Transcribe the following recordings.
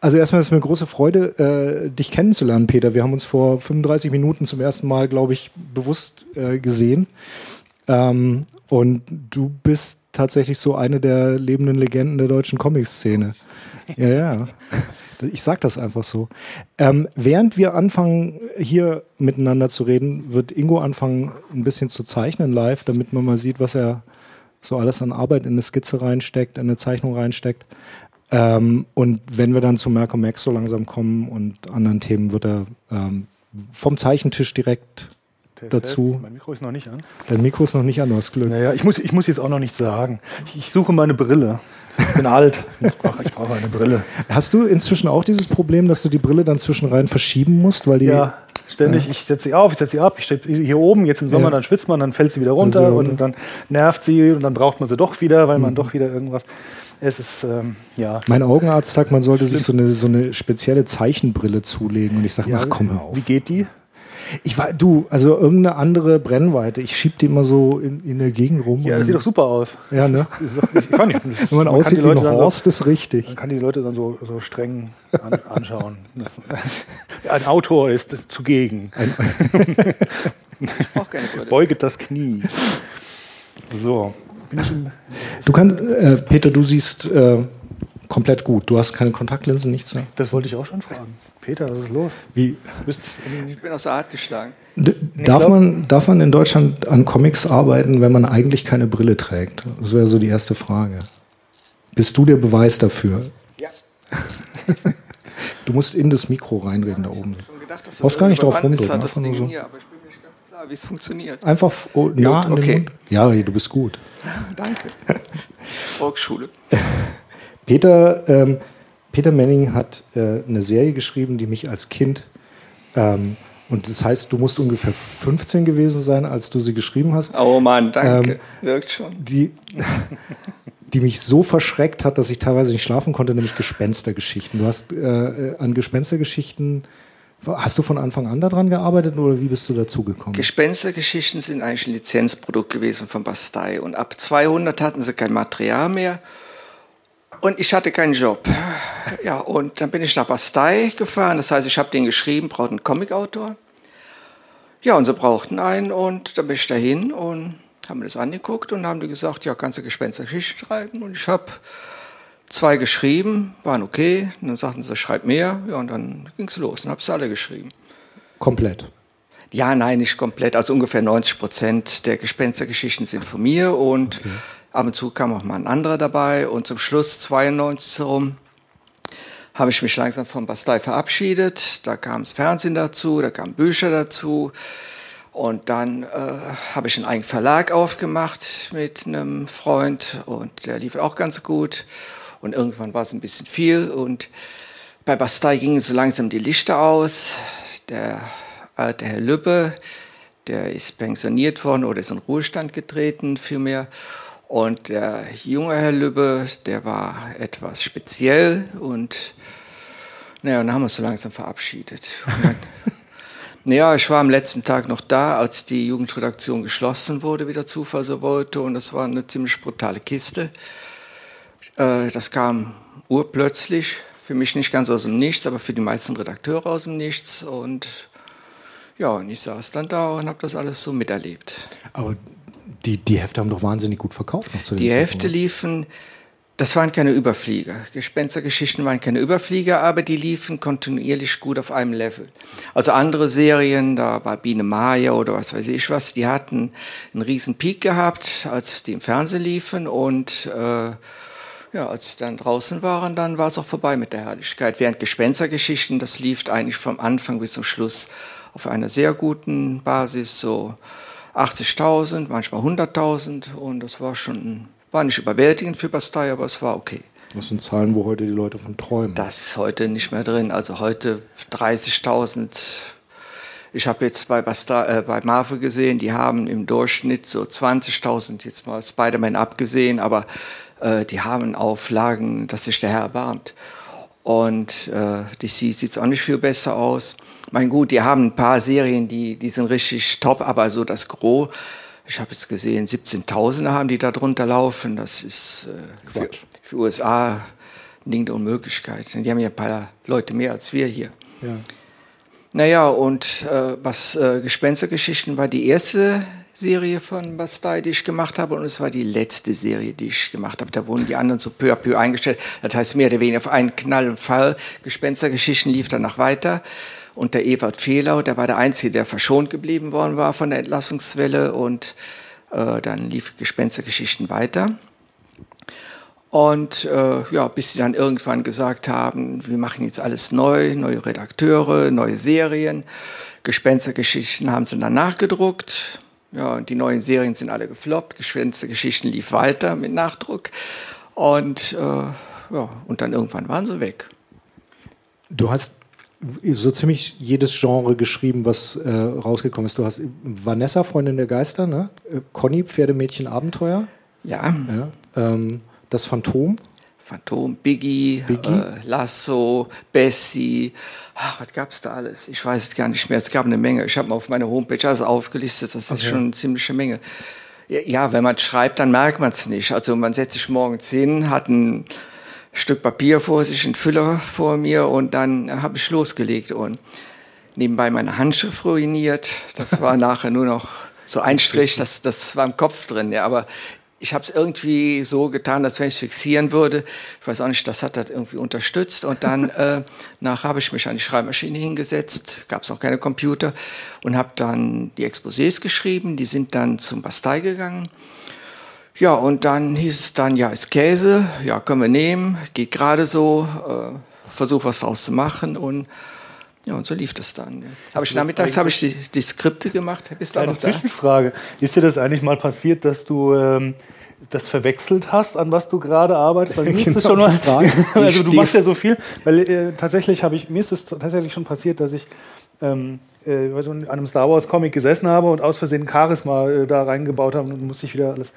Also erstmal ist es mir eine große Freude, äh, dich kennenzulernen, Peter. Wir haben uns vor 35 Minuten zum ersten Mal, glaube ich, bewusst äh, gesehen. Ähm, und du bist tatsächlich so eine der lebenden Legenden der deutschen Comic-Szene. Ja, ja. Ich sage das einfach so. Ähm, während wir anfangen, hier miteinander zu reden, wird Ingo anfangen, ein bisschen zu zeichnen live, damit man mal sieht, was er so alles an Arbeit in eine Skizze reinsteckt, in eine Zeichnung reinsteckt. Ähm, und wenn wir dann zu Malcolm Max so langsam kommen und anderen Themen, wird er ähm, vom Zeichentisch direkt Der dazu. Mein Mikro ist noch nicht an. Dein Mikro ist noch nicht an, du hast Glück. Naja, ich muss, ich muss jetzt auch noch nichts sagen. Ich, ich suche meine Brille. Ich bin alt. Ich brauche, ich brauche eine Brille. Hast du inzwischen auch dieses Problem, dass du die Brille dann zwischenrein verschieben musst, weil die. Ja, ständig. Ich setze sie auf, ich setze sie ab. Ich stehe hier oben, jetzt im Sommer, Ja. dann schwitzt man, dann fällt sie wieder runter Also, und dann nervt sie und dann braucht man sie doch wieder, weil man doch wieder irgendwas. Es ist, ähm, ja. Mein Augenarzt sagt, man sollte sich so eine, so eine spezielle Zeichenbrille zulegen. Und ich sage, ja, ach komm, hör auf. Wie geht die? Ich war, du, also irgendeine andere Brennweite. Ich schieb die immer so in, in der Gegend rum. Ja, das sieht doch super aus. ja, ne? Ich kann nicht. Das- Wenn man, kann aussieht die wie Leute ein dann so- Horst, ist richtig. Man kann die Leute dann so, so streng an, anschauen. Ein Autor ist zugegen. Auch keine Brille. Beuget das Knie. So. Bin ich im, Du kannst, äh, Peter, du siehst äh, komplett gut. Du hast keine Kontaktlinsen, nichts. Ne? das wollte ich auch schon fragen. Peter, was ist los? Wie, Ich bin aus der Art geschlagen. D darf, glaub- man, darf man in Deutschland an Comics arbeiten, wenn man eigentlich keine Brille trägt? Das wäre so die erste Frage. Bist du der Beweis dafür? Ja. Du musst in das Mikro reinreden da oben. Schon gedacht, dass Brauchst gar nicht drauf rumdrücken, das einfach nur Ding so. hier, aber ich bin mir nicht ganz klar, wie es funktioniert. Einfach oh, nah an den okay. Mund. Ja, du bist gut. Danke. Volksschule. Peter, ähm, Peter Manning hat äh, eine Serie geschrieben, die mich als Kind, ähm, und das heißt, du musst ungefähr 15 gewesen sein, als du sie geschrieben hast. Oh Mann, danke. Ähm, Wirkt schon. die, die mich so verschreckt hat, dass ich teilweise nicht schlafen konnte, nämlich Gespenstergeschichten. Du hast äh, an Gespenstergeschichten, hast du von Anfang an daran gearbeitet oder wie bist du dazugekommen? Gespenstergeschichten sind eigentlich ein Lizenzprodukt gewesen von Bastei. Und ab 200 hatten sie kein Material mehr. Und ich hatte keinen Job. Ja, und dann bin ich nach Bastei gefahren. Das heißt, ich habe den geschrieben, brauchte einen Comicautor. Ja, und sie brauchten einen. Und dann bin ich dahin und haben mir das angeguckt und haben die gesagt, ja, kannst du Gespenstergeschichten schreiben? Und ich habe zwei geschrieben, waren okay. Und dann sagten sie, schreib mehr. Ja, und dann ging es los. Und habe sie alle geschrieben. Komplett. Ja, nein, nicht komplett. Also ungefähr 90 Prozent der Gespenstergeschichten sind von mir und ab und zu kam auch mal ein anderer dabei. Und zum Schluss, 92 herum, habe ich mich langsam von Bastei verabschiedet. Da kam das Fernsehen dazu, da kamen Bücher dazu. Und dann äh, habe ich einen eigenen Verlag aufgemacht mit einem Freund und der lief auch ganz gut. Und irgendwann war es ein bisschen viel und bei Bastei gingen so langsam die Lichter aus. Der alte Herr Lübbe, der ist pensioniert worden oder ist in Ruhestand getreten vielmehr. Und der junge Herr Lübbe, der war etwas speziell und naja, dann haben wir uns so langsam verabschiedet. Dann, naja, ich war am letzten Tag noch da, als die Jugendredaktion geschlossen wurde, wie der Zufall so wollte. Und das war eine ziemlich brutale Kiste. Äh, das kam urplötzlich, für mich nicht ganz aus dem Nichts, aber für die meisten Redakteure aus dem Nichts. Und ja, und ich saß dann da und habe das alles so miterlebt. Aber die, die Hefte haben doch wahnsinnig gut verkauft noch zu dem Die Zeitpunkt. Hefte liefen, das waren keine Überflieger. Gespenstergeschichten waren keine Überflieger, aber die liefen kontinuierlich gut auf einem Level. Also andere Serien, da war Biene Maya oder was weiß ich was, die hatten einen riesen Peak gehabt, als die im Fernsehen liefen und äh, ja, als sie dann draußen waren, dann war es auch vorbei mit der Herrlichkeit. Während Gespenstergeschichten, das lief eigentlich vom Anfang bis zum Schluss auf einer sehr guten Basis, so 80.000, manchmal 100.000 und das war schon, war nicht überwältigend für Bastei, aber es war okay. Das sind Zahlen, wo heute die Leute von träumen. Das ist heute nicht mehr drin, also heute 30.000. Ich habe jetzt bei, Basta äh, bei Marvel gesehen, die haben im Durchschnitt so 20.000, jetzt mal Spider-Man abgesehen, aber äh, die haben Auflagen, dass sich der Herr erbarmt. Und äh, DC sieht es auch nicht viel besser aus. Mein gut, die haben ein paar Serien, die, die sind richtig top, aber so das Gros, ich habe jetzt gesehen, 17.000 haben die da drunter laufen. Das ist äh, für, für USA Ding der Unmöglichkeit. Die haben ja ein paar Leute mehr als wir hier. Ja. Naja, und äh, was äh, Gespenstergeschichten war die erste Serie von Bastei, die ich gemacht habe, und es war die letzte Serie, die ich gemacht habe. Da wurden die anderen so peu à peu eingestellt. Das heißt, mehr oder weniger auf einen Knall und Fall. Gespenstergeschichten lief danach weiter. Und der Ewald Fehlau, der war der Einzige, der verschont geblieben worden war von der Entlassungswelle. Und äh, dann lief Gespenstergeschichten weiter. Und äh, ja, bis sie dann irgendwann gesagt haben, wir machen jetzt alles neu, neue Redakteure, neue Serien. Gespenstergeschichten haben sie dann nachgedruckt. Ja, und die neuen Serien sind alle gefloppt. Gespenstergeschichten lief weiter mit Nachdruck. Und, äh, ja, und dann irgendwann waren sie weg. Du hast so ziemlich jedes Genre geschrieben, was äh, rausgekommen ist. Du hast Vanessa, Freundin der Geister, ne? Äh, Conny, Pferdemädchen, Abenteuer. Ja. ja ähm, das Phantom. Phantom, Biggie, Biggie? Äh, Lasso, Bessie. Ach, was gab es da alles? Ich weiß es gar nicht mehr. Es gab eine Menge. Ich habe auf meiner Homepage alles aufgelistet. Das ist Okay. schon eine ziemliche Menge. Ja, Ja, wenn man schreibt, dann merkt man es nicht. Also man setzt sich morgens hin, hat ein Stück Papier vor sich, einen Füller vor mir und dann habe ich losgelegt und nebenbei meine Handschrift ruiniert. Das war nachher nur noch so ein Strich, das, das war im Kopf drin. Ja, aber ich habe es irgendwie so getan, als wenn ich es fixieren würde. Ich weiß auch nicht, das hat das irgendwie unterstützt. Und dann äh, nach habe ich mich an die Schreibmaschine hingesetzt, gab es noch keine Computer und habe dann die Exposés geschrieben. Die sind dann zum Bastei gegangen. Ja, und dann hieß es dann, ja, ist Käse, ja, können wir nehmen, geht gerade so, äh, versuch was draus zu machen und ja, und so lief das dann. Ja. Habe ich nachmittags habe ich die, die Skripte gemacht. Auch Eine noch da? Zwischenfrage. Ist dir das eigentlich mal passiert, dass du ähm, das verwechselt hast, an was du gerade arbeitest? Weil mir ist das Genau, schon mal. also du machst ja so viel, weil äh, tatsächlich habe ich, mir ist es tatsächlich schon passiert, dass ich ähm, äh, an einem Star Wars Comic gesessen habe und aus Versehen Charisma äh, da reingebaut habe und musste ich wieder alles.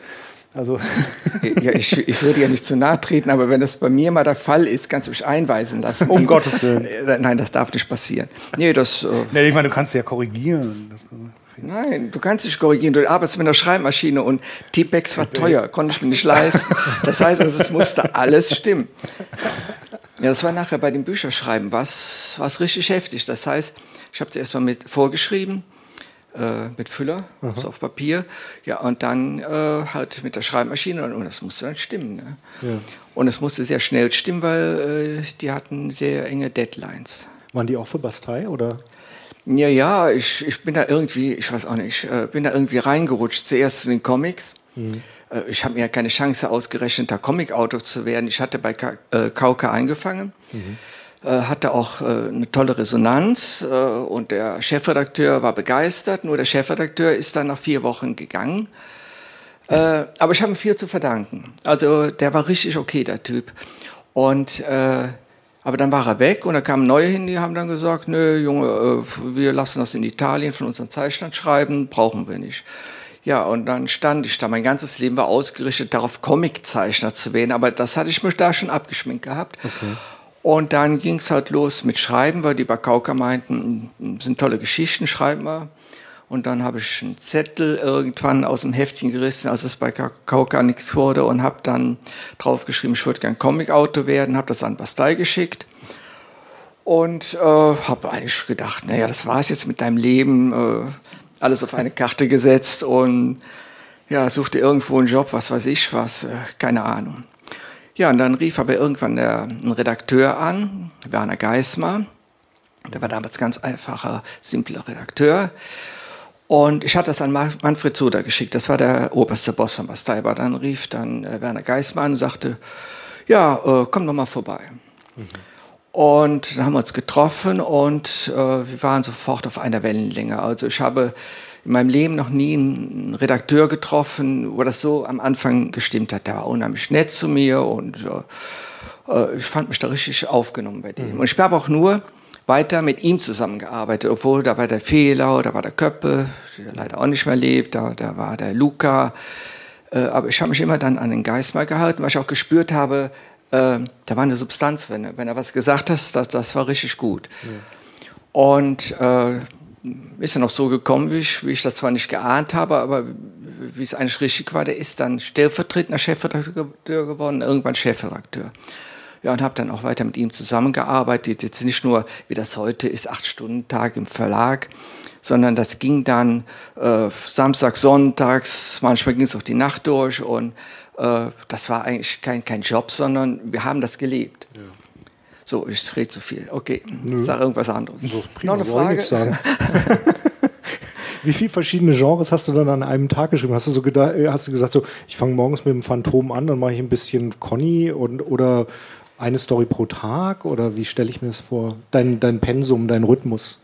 Also Ja, ich, ich würde ja nicht zu nahe treten, aber wenn das bei mir mal der Fall ist, kannst du mich einweisen lassen. Um Gottes Willen. Äh, Nein, das darf nicht passieren. Nee, das, äh, ne, ich meine, du kannst ja korrigieren. Das, nein, du kannst dich korrigieren. Du arbeitest mit einer Schreibmaschine und T-Pex war teuer, konnte ich mir nicht leisten. Das heißt also, es musste alles stimmen. Ja, das war nachher bei dem Bücherschreiben was, was richtig heftig. Das heißt, ich habe zuerst mal mit vorgeschrieben, äh, mit Füller, so auf Papier, ja, und dann äh, halt mit der Schreibmaschine und, und das musste dann stimmen. Ne? Ja. Und es musste sehr schnell stimmen, weil äh, die hatten sehr enge Deadlines. Waren die auch für Bastei oder? Ja, ja, ich, ich bin da irgendwie, ich weiß auch nicht, äh, bin da irgendwie reingerutscht. Zuerst in den Comics. Äh, ich habe mir ja keine Chance ausgerechnet, da Comic-Autor zu werden. Ich hatte bei Ka äh, Kauka angefangen, äh, hatte auch äh, eine tolle Resonanz äh, und der Chefredakteur war begeistert. Nur der Chefredakteur ist dann nach vier Wochen gegangen. Äh, aber ich habe ihm viel zu verdanken. Also der war richtig okay, der Typ. Und äh, aber dann war er weg und da kamen neue hin, die haben dann gesagt, nö, Junge, äh, wir lassen das in Italien von unseren Zeichnern schreiben, brauchen wir nicht. Ja, und dann stand ich da. Mein ganzes Leben war ausgerichtet darauf, Comiczeichner zu werden, aber das hatte ich mich da schon abgeschminkt gehabt. Und dann ging es halt los mit Schreiben, weil die bei Kauka meinten, "Das sind tolle Geschichten, schreiben wir. Und dann habe ich einen Zettel irgendwann aus dem Heftchen gerissen, als es bei Ka- Kauka nichts wurde und habe dann draufgeschrieben, ich würde gern Comic-Autor werden, habe das an Bastei geschickt und äh, habe eigentlich gedacht, naja, das war's jetzt mit deinem Leben, äh, alles auf eine Karte gesetzt und ja, suchte irgendwo einen Job, was weiß ich was, äh, keine Ahnung. Ja, und dann rief aber irgendwann der, ein Redakteur an, Werner Geismar. Der war damals ganz einfacher, simpler Redakteur. Und ich hatte das an Ma- Manfred Soda geschickt. Das war der oberste Boss von Basteiber. Dann rief dann äh, Werner Geismar an und sagte, ja, äh, komm doch mal vorbei. Und dann haben wir uns getroffen und äh, wir waren sofort auf einer Wellenlänge. Also ich habe in meinem Leben noch nie einen Redakteur getroffen, wo das so am Anfang gestimmt hat. Der war unheimlich nett zu mir und äh, äh, ich fand mich da richtig aufgenommen bei dem. Und ich habe auch nur weiter mit ihm zusammengearbeitet, obwohl da war der Fehler, da war der Köppe, der leider auch nicht mehr lebt, da, da war der Luca. Äh, aber ich habe mich immer dann an den Geist mal gehalten, weil ich auch gespürt habe, äh, da war eine Substanz, wenn, er- wenn er was gesagt hat, das, das war richtig gut. Und äh, ist dann auch so gekommen, wie ich, wie ich das zwar nicht geahnt habe, aber wie es eigentlich richtig war, der ist dann stellvertretender Chefredakteur geworden, irgendwann Chefredakteur. Ja, und habe dann auch weiter mit ihm zusammengearbeitet. Jetzt nicht nur, wie das heute ist, acht Stunden Tag im Verlag, sondern das ging dann äh, Samstag, Sonntags, manchmal ging es auch die Nacht durch und äh, das war eigentlich kein, kein Job, sondern wir haben das gelebt. Ja. So, ich rede zu viel. Okay, Nö. sag irgendwas anderes. So, prima, Noch eine Frage? Sagen. Wie viele verschiedene Genres hast du dann an einem Tag geschrieben? Hast du so gedacht, hast du gesagt, so, ich fange morgens mit dem Phantom an, dann mache ich ein bisschen Conny und, oder eine Story pro Tag? Oder wie stelle ich mir das vor? Dein, dein Pensum, dein Rhythmus?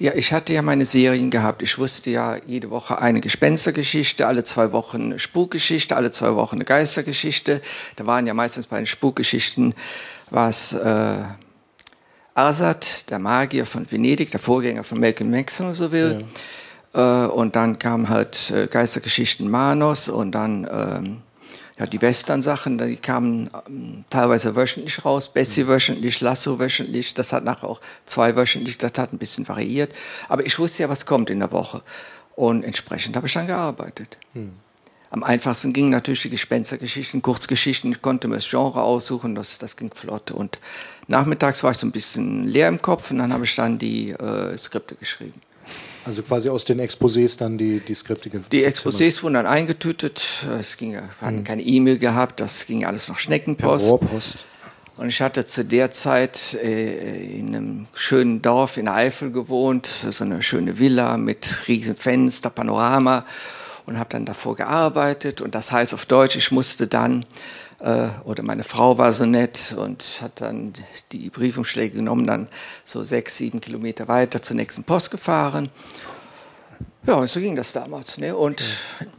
Ja, ich hatte ja meine Serien gehabt. Ich wusste ja jede Woche eine Gespenstergeschichte, alle zwei Wochen eine Spukgeschichte, alle zwei Wochen eine Geistergeschichte. Da waren ja meistens bei den Spukgeschichten was äh, Arsat, der Magier von Venedig, der Vorgänger von Malcolm Max, wenn so will. Ja. Äh, und dann kamen halt äh, Geistergeschichten Manos und dann ähm, ja, die Western-Sachen, die kamen ähm, teilweise wöchentlich raus, Bessie mhm. wöchentlich, Lasso wöchentlich, das hat nachher auch zwei wöchentlich, das hat ein bisschen variiert. Aber ich wusste ja, was kommt in der Woche. Und entsprechend habe ich dann gearbeitet. Hm. Am einfachsten gingen natürlich die Gespenstergeschichten, Kurzgeschichten. Ich konnte mir das Genre aussuchen, das, das ging flott. Und nachmittags war ich so ein bisschen leer im Kopf und dann habe ich dann die äh, Skripte geschrieben. Also quasi aus den Exposés dann die, die Skripte Die Exposés wurden dann eingetütet. Es ging, wir hatten hm. keine E-Mail gehabt, das ging alles nach Schneckenpost. Per Rohrpost. Und ich hatte zu der Zeit äh, in einem schönen Dorf in der Eifel gewohnt, so eine schöne Villa mit riesen Fenster, Panorama und habe dann davor gearbeitet. Und das heißt auf Deutsch, ich musste dann, äh, oder meine Frau war so nett und hat dann die Briefumschläge genommen, dann so sechs, sieben Kilometer weiter zur nächsten Post gefahren. Ja, so ging das damals. Ne? Und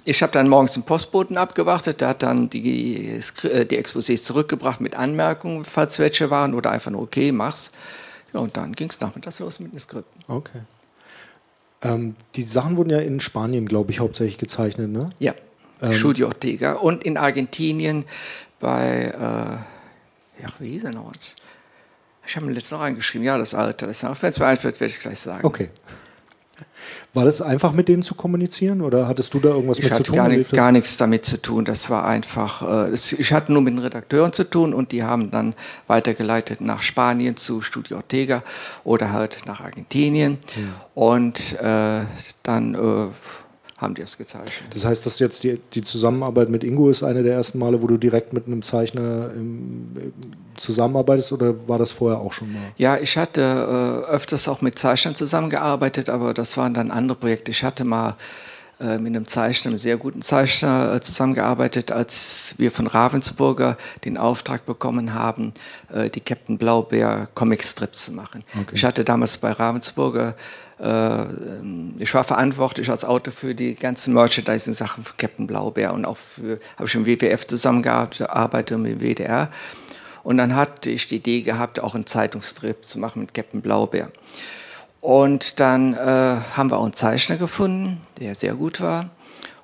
ich habe dann morgens den Postboten abgewartet, der hat dann die, äh, die Exposés zurückgebracht mit Anmerkungen, falls welche waren, oder einfach nur, okay, mach's. Ja, und dann ging es nachmittags los mit den Skripten. Okay. Ähm, die Sachen wurden ja in Spanien, glaube ich, hauptsächlich gezeichnet, ne? Ja, ähm, Studio Ortega. Und in Argentinien bei, äh, ja, wie hieß er noch uns? Ich habe mir letztens noch eingeschrieben, ja, das Alter. Wenn es mir einfällt, werde ich gleich sagen. Okay. War das einfach mit denen zu kommunizieren oder hattest du da irgendwas ich mit zu tun? Ich hatte gar, gar nichts damit zu tun. Das war einfach, äh, ich hatte nur mit den Redakteuren zu tun und die haben dann weitergeleitet nach Spanien zu Studio Ortega oder halt nach Argentinien. Hm. Und äh, dann äh, haben die es gezeichnet. Das heißt, dass jetzt die, die Zusammenarbeit mit Ingo ist eine der ersten Male, wo du direkt mit einem Zeichner im, zusammenarbeitest oder war das vorher auch schon mal? Ja, ich hatte äh, öfters auch mit Zeichnern zusammengearbeitet, aber das waren dann andere Projekte. Ich hatte mal äh, mit einem Zeichner, einem sehr guten Zeichner äh, zusammengearbeitet, als wir von Ravensburger den Auftrag bekommen haben, äh, die Captain Blaubeer Comicstrip zu machen. Okay. Ich hatte damals bei Ravensburger äh, ich war verantwortlich als Autor für die ganzen Merchandising-Sachen von Captain Blaubeer und auch habe ich im WWF zusammengearbeitet und mit dem WDR. Und dann hatte ich die Idee gehabt, auch einen Zeitungstrip zu machen mit Captain Blaubeer. Und dann äh, haben wir auch einen Zeichner gefunden, der sehr gut war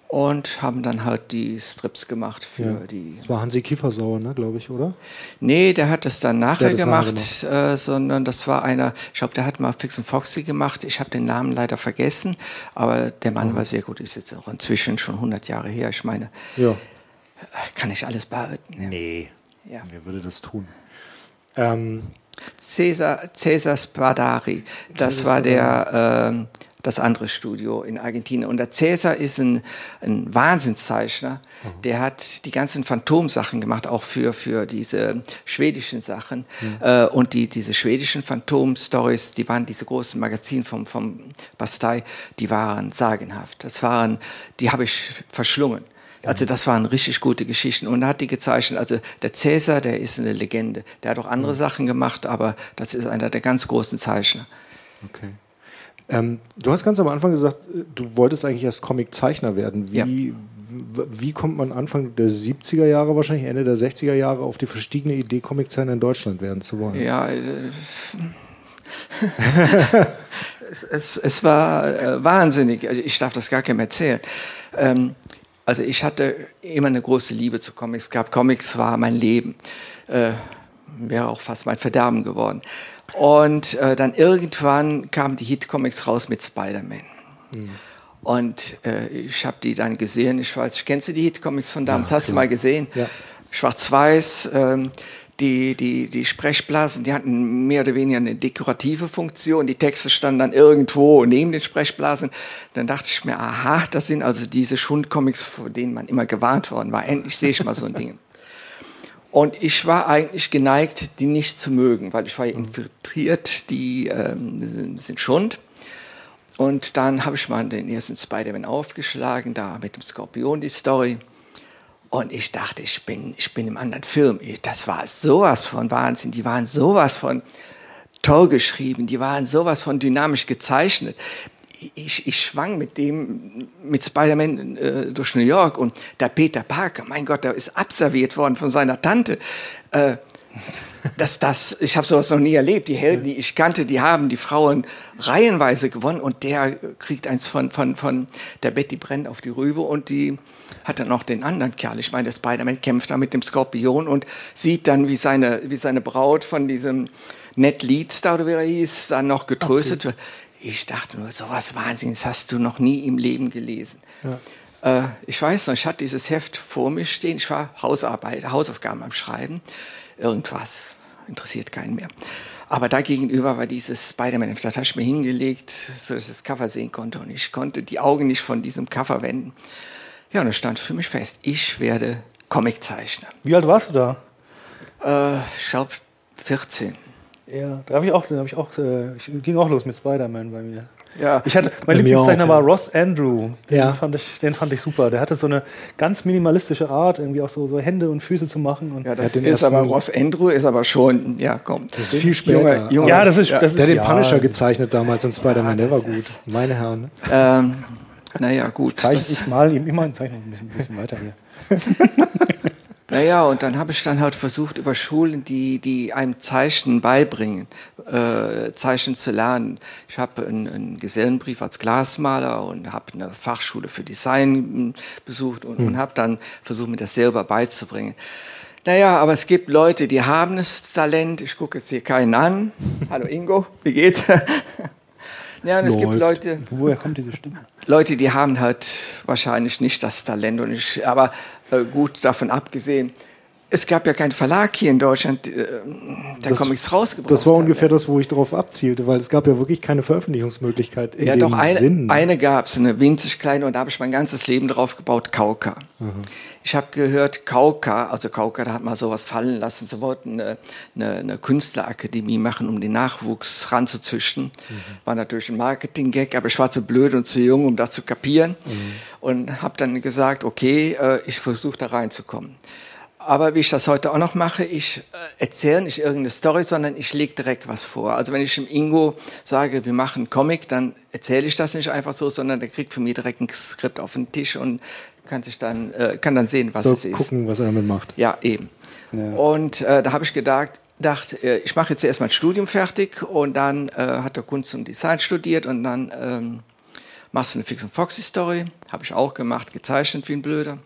und haben dann halt die Strips gemacht für ja. die. Das war Hansi Kiefersauer, ne, glaube ich, oder? Nee, der hat das dann nachher das gemacht, gemacht. Äh, sondern das war einer, ich glaube, der hat mal Fix and Foxy gemacht. Ich habe den Namen leider vergessen, aber der Mann mhm. war sehr gut, ist jetzt auch inzwischen schon 100 Jahre her. Ich meine, ja. kann ich alles behalten? Ja. Nee, ja. wer würde das tun? Ähm, Cesar, Cesar Spadari, das Cesar war der, äh, das andere Studio in Argentinien. Und der Cäsar ist ein, ein Wahnsinnszeichner. Mhm. Der hat die ganzen Phantomsachen gemacht, auch für, für diese schwedischen Sachen. Mhm. Äh, und die, diese schwedischen Phantom-Stories, die waren diese großen Magazine vom, vom Bastei, die waren sagenhaft. Das waren, die habe ich verschlungen. Also das waren richtig gute Geschichten und er hat die gezeichnet. Also der Cäsar, der ist eine Legende. Der hat auch andere mhm. Sachen gemacht, aber das ist einer der ganz großen Zeichner. Okay. Ähm, du hast ganz am Anfang gesagt, du wolltest eigentlich erst Comiczeichner werden. Wie, ja. wie kommt man Anfang der 70er Jahre, wahrscheinlich Ende der 60er Jahre, auf die verstiegene Idee, Comiczeichner in Deutschland werden zu wollen? Ja, äh, es, es, es, war äh, wahnsinnig. Also ich darf das gar keinem erzählen. Ähm, also ich hatte immer eine große Liebe zu Comics gehabt. Comics war mein Leben. Äh, wäre auch fast mein Verderben geworden. Und äh, dann irgendwann kamen die Hit-Comics raus mit Spider-Man. Mhm. Und äh, ich habe die dann gesehen. Ich weiß, kennst du die Hit-Comics von damals? Ja, Hast du mal gesehen? Ja. Schwarz-Weiß. Ähm, die, die, die Sprechblasen, die hatten mehr oder weniger eine dekorative Funktion. Die Texte standen dann irgendwo neben den Sprechblasen. Dann dachte ich mir, aha, das sind also diese Schundcomics, vor denen man immer gewarnt worden war. Endlich sehe ich mal so ein Ding. Und ich war eigentlich geneigt, die nicht zu mögen, weil ich war infiltriert, die ähm, sind Schund. Und dann habe ich mal den ersten Spider-Man aufgeschlagen, da mit dem Skorpion die Story. Und ich dachte, ich bin, ich bin im anderen Film. Das war sowas von Wahnsinn. Die waren sowas von toll geschrieben. Die waren sowas von dynamisch gezeichnet. Ich, ich schwang mit dem, mit Spider-Man äh, durch New York und der Peter Parker, mein Gott, der ist abserviert worden von seiner Tante. Äh, dass das, ich habe sowas noch nie erlebt. Die Helden, die ich kannte, die haben die Frauen reihenweise gewonnen und der kriegt eins von, von, von der Betty brennt auf die Rübe und die hat dann noch den anderen Kerl. Ich meine, der Spider-Man kämpft da mit dem Skorpion und sieht dann, wie seine, wie seine Braut von diesem Ned Leeds da, oder wie er hieß, dann noch getröstet wird. Ich dachte nur, sowas Wahnsinns hast du noch nie im Leben gelesen. Ja. Äh, ich weiß noch, ich hatte dieses Heft vor mir stehen. Ich war Hausarbeit, Hausaufgaben am Schreiben. Irgendwas interessiert keinen mehr. Aber da gegenüber war dieses Spider-Man, da habe ich mir hingelegt, so dass ich das Cover sehen konnte. Und ich konnte die Augen nicht von diesem Cover wenden. Ja, und es stand für mich fest, ich werde Comiczeichner. Wie alt warst du da? Äh, ich glaube 14. Ja, da habe ich auch, da habe ich auch, äh, ich ging auch los mit Spider-Man bei mir. Ja. Ich hatte, mein Lieblingszeichner war Ross Andrew. Den, ja. fand ich, den fand ich super. Der hatte so eine ganz minimalistische Art, irgendwie auch so, so Hände und Füße zu machen. Und ja, das ist aber Ross Andrew ist aber schon, ja, komm. Das ist viel später. Junge, Junge. Ja, das ist, ja. Das ist, der hat den Punisher gezeichnet damals in Spider-Man, der war gut. Meine Herren. Ähm, naja, gut. Zeichne ich mal ihm immer ein Zeichen ein bisschen weiter hier. Naja, und dann habe ich dann halt versucht, über Schulen, die, die einem Zeichnen beibringen, äh, Zeichnen zu lernen. Ich habe einen, einen Gesellenbrief als Glasmaler und habe eine Fachschule für Design besucht und, hm. und habe dann versucht, mir das selber beizubringen. Naja, aber es gibt Leute, die haben das Talent. Ich gucke jetzt hier keinen an. Hallo Ingo, wie geht's? Ja, und es gibt Leute. Woher kommt diese Stimme? Leute, die haben halt wahrscheinlich nicht das Talent. Und ich, aber äh, gut davon abgesehen, es gab ja keinen Verlag hier in Deutschland, äh, der das, Comics rausgebracht Das war ungefähr hat. das, wo ich darauf abzielte, weil es gab ja wirklich keine Veröffentlichungsmöglichkeit in ja, doch eine, Sinn. eine gab es, eine winzig kleine, und da habe ich mein ganzes Leben drauf gebaut, Kauka. Mhm. Ich habe gehört, Kauka, also Kauka, da hat mal sowas fallen lassen, sie wollten eine, eine, eine Künstlerakademie machen, um den Nachwuchs ranzuzüchten. Mhm. War natürlich ein Marketing-Gag, aber ich war zu blöd und zu jung, um das zu kapieren. Mhm. Und habe dann gesagt, okay, äh, ich versuche da reinzukommen. Aber wie ich das heute auch noch mache, ich äh, erzähle nicht irgendeine Story, sondern ich lege direkt was vor. Also wenn ich dem Ingo sage, wir machen einen Comic, dann erzähle ich das nicht einfach so, sondern der kriegt von mir direkt ein Skript auf den Tisch und kann sich dann äh, kann dann sehen, was so es ist. gucken, was er damit macht. Ja, eben. Ja. Und äh, da habe ich gedacht, dachte, äh, ich mache jetzt erst mal ein Studium fertig und dann äh, hat er Kunst und Design studiert und dann ähm, machst du eine Fix und Foxy Story, habe ich auch gemacht, gezeichnet wie ein Blöder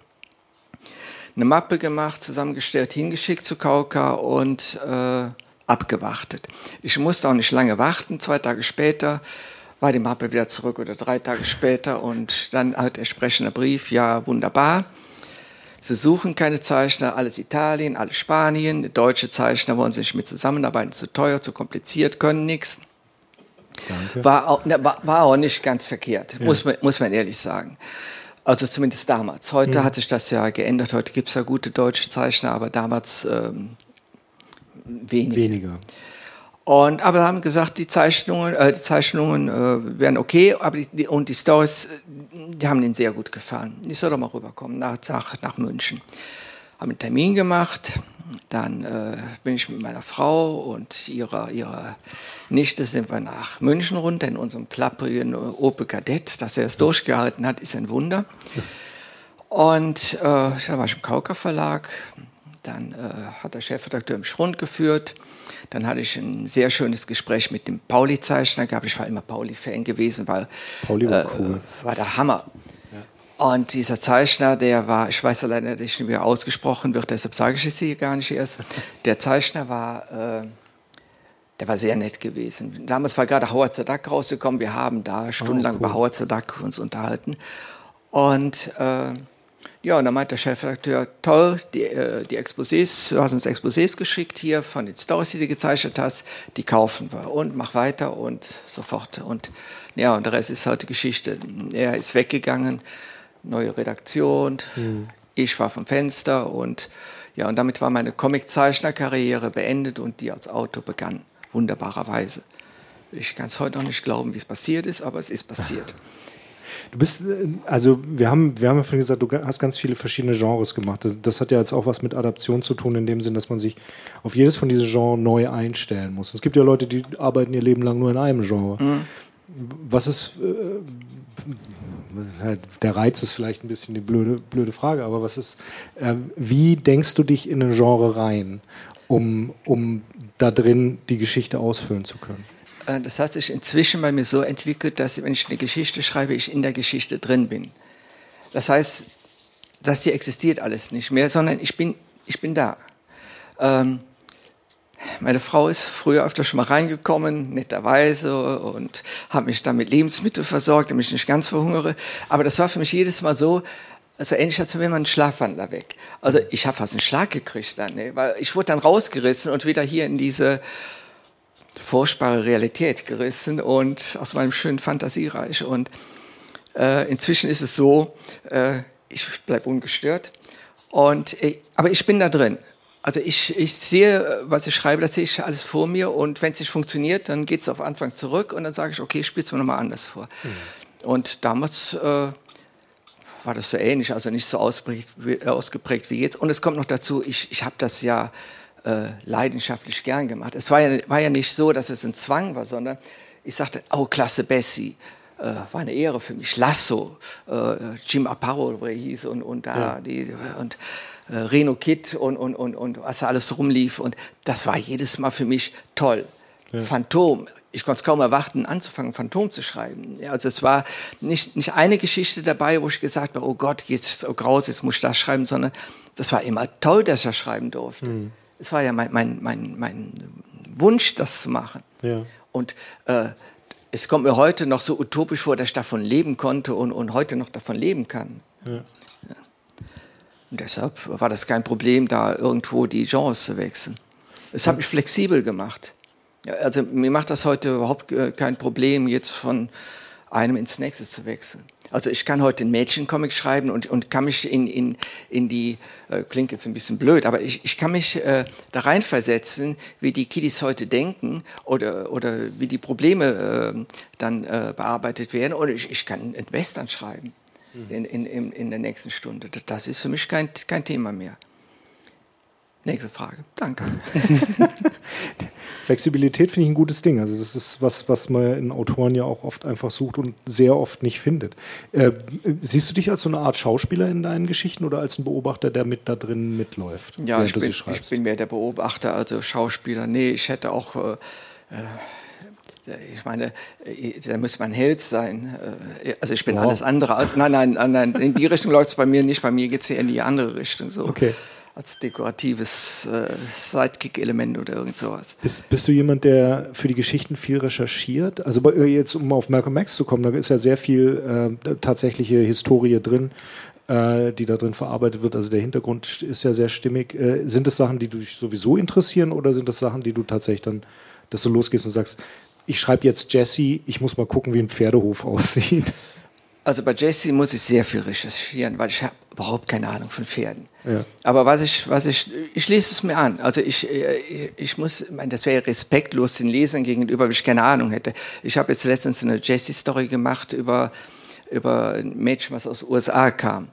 eine Mappe gemacht, zusammengestellt, hingeschickt zu Kauka und äh, abgewartet. Ich musste auch nicht lange warten. Zwei Tage später war die Mappe wieder zurück oder drei Tage später und dann halt entsprechender Brief, ja, wunderbar. Sie suchen keine Zeichner, alles Italien, alles Spanien. Deutsche Zeichner wollen sich mit zusammenarbeiten, zu teuer, zu kompliziert, können nichts. War auch, ne, war, war auch nicht ganz verkehrt, ja. muss, man, muss man ehrlich sagen. Also zumindest damals. Heute mhm. hat sich das ja geändert. Heute gibt es ja gute deutsche Zeichner, aber damals ähm, weniger. weniger. Und, aber haben gesagt, die Zeichnungen, äh, die Zeichnungen äh, wären okay, aber die, die, und die Stories, die haben ihnen sehr gut gefallen. Ich soll doch mal rüberkommen nach, nach, nach München. Haben einen Termin gemacht, dann äh, bin ich mit meiner Frau und ihrer, ihrer Nichte sind wir nach München runter in unserem klapprigen Opel Kadett. Dass er es durchgehalten hat, ist ein Wunder. Und äh, da war ich im Kauka Verlag. Dann äh, hat der Chefredakteur im Schrund geführt. Dann hatte ich ein sehr schönes Gespräch mit dem Pauli-Zeichner gehabt. Ich war immer Pauli-Fan gewesen, weil Pauli war, äh, cool. war der Hammer. Und dieser Zeichner, der war, ich weiß leider nicht, wie er ausgesprochen wird, deshalb sage ich es hier gar nicht erst. Der Zeichner war, äh, der war sehr nett gewesen. Damals war gerade Howard the Duck rausgekommen. Wir haben da stundenlang oh, cool. über Howard the Duck uns unterhalten. Und äh, Ja, und dann meint der Chefredakteur, toll, die, äh, die Exposés, du hast uns Exposés geschickt hier von den Stories, die du gezeichnet hast, die kaufen wir und mach weiter und so fort. Und ja, und der Rest ist heute Geschichte. Er ist weggegangen, neue Redaktion, mhm. ich war vom Fenster und ja, und damit war meine Comiczeichnerkarriere beendet und die als Autor begann, wunderbarerweise. Ich kann es heute noch nicht glauben, wie es passiert ist, aber es ist passiert. Du bist, äh, also wir haben, wir haben ja vorhin gesagt, du hast ganz viele verschiedene Genres gemacht. Das, das, hat ja jetzt auch was mit Adaption zu tun, in dem Sinn, dass man sich auf jedes von diesen Genres neu einstellen muss. Es gibt ja Leute, die arbeiten ihr Leben lang nur in einem Genre. Mhm. Was ist, äh, der Reiz ist vielleicht ein bisschen die blöde, blöde Frage, aber was ist, äh, wie denkst du dich in ein Genre rein, um, um da drin die Geschichte ausfüllen zu können? Äh, das hat sich inzwischen bei mir so entwickelt, dass wenn ich eine Geschichte schreibe, ich in der Geschichte drin bin. Das heißt, das hier existiert alles nicht mehr, sondern ich bin, ich bin da. Ähm, meine Frau ist früher öfter schon mal reingekommen, netterweise, und hat mich dann mit Lebensmitteln versorgt, damit ich nicht ganz verhungere. Aber das war für mich jedes Mal so, also ähnlich als wenn man einen Schlafwandler weg. Also ich habe fast einen Schlag gekriegt dann, ne? weil ich wurde dann rausgerissen und wieder hier in diese furchtbare Realität gerissen und aus meinem schönen Fantasiereich. Und äh, inzwischen ist es so, äh, ich bleibe ungestört. Und, äh, aber ich bin da drin. Also ich, ich sehe, was ich schreibe, das sehe ich alles vor mir. Und wenn es nicht funktioniert, dann geht es auf Anfang zurück und dann sage ich, okay, spiel es mir nochmal anders vor. Mhm. Und damals äh, war das so ähnlich, also nicht so ausgeprägt, ausgeprägt wie jetzt. Und es kommt noch dazu, ich, ich habe das ja äh, leidenschaftlich gern gemacht. Es war ja, war ja nicht so, dass es ein Zwang war, sondern ich sagte, oh, klasse Bessie. Äh, war eine Ehre für mich. Lasso, äh, Jim Aparo, wo er hieß, und, und da, ja. die, und äh, Reno Kid und, und, und, und was da alles rumlief. Und das war jedes Mal für mich toll. Ja. Phantom. Ich konnte es kaum erwarten, anzufangen, Phantom zu schreiben. Ja, also es war nicht, nicht eine Geschichte dabei, wo ich gesagt habe, oh Gott, jetzt oh graus, jetzt muss ich das schreiben, sondern das war immer toll, dass er schreiben durfte. Mhm. Es war ja mein, mein, mein, mein Wunsch, das zu machen. Ja. Und äh, es kommt mir heute noch so utopisch vor, dass ich davon leben konnte und, und heute noch davon leben kann. Ja. Ja. Und deshalb war das kein Problem, da irgendwo die Genres zu wechseln. Es hat mich flexibel gemacht. Also mir macht das heute überhaupt äh, kein Problem, jetzt von einem ins nächste zu wechseln. Also ich kann heute einen Mädchencomic schreiben und, und kann mich in, in, in die, äh, klingt jetzt ein bisschen blöd, aber ich, ich kann mich äh, da reinversetzen, wie die Kiddies heute denken oder, oder wie die Probleme äh, dann äh, bearbeitet werden. Oder ich, ich kann einen Western schreiben mhm. in, in, in der nächsten Stunde. Das ist für mich kein, kein Thema mehr. Nächste Frage. Danke. Flexibilität finde ich ein gutes Ding. Also das ist was, was man in Autoren ja auch oft einfach sucht und sehr oft nicht findet. Äh, siehst du dich als so eine Art Schauspieler in deinen Geschichten oder als ein Beobachter, der mit da drin mitläuft? Ja, ich bin, ich bin, mehr der Beobachter, also Schauspieler. Nee, ich hätte auch... Äh, äh ich meine, äh, da muss man Held sein. Äh, also ich bin wow. alles andere. Als, nein, nein, nein, in die Richtung läuft es bei mir nicht. Bei mir geht es eher in die andere Richtung. So. Okay als dekoratives äh, Sidekick-Element oder irgend sowas. Bist, bist, du jemand, der für die Geschichten viel recherchiert? Also bei, jetzt, um auf Malcolm X zu kommen, da ist ja sehr viel äh, tatsächliche Historie drin, äh, die da drin verarbeitet wird. Also der Hintergrund ist ja sehr stimmig. Äh, sind es Sachen, die dich sowieso interessieren oder sind das Sachen, die du tatsächlich dann, dass du losgehst und sagst, ich schreibe jetzt Jesse, ich muss mal gucken, wie ein Pferdehof aussieht? Also bei Jesse muss ich sehr viel recherchieren, weil ich habe überhaupt keine Ahnung von Pferden. Ja. Aber was ich, was ich, ich lese es mir an. Also ich, ich, ich muss, ich meine, das wäre respektlos den Lesern gegenüber, wenn ich keine Ahnung hätte. Ich habe jetzt letztens eine Jesse-Story gemacht über, über ein Mädchen, was aus den USA kam.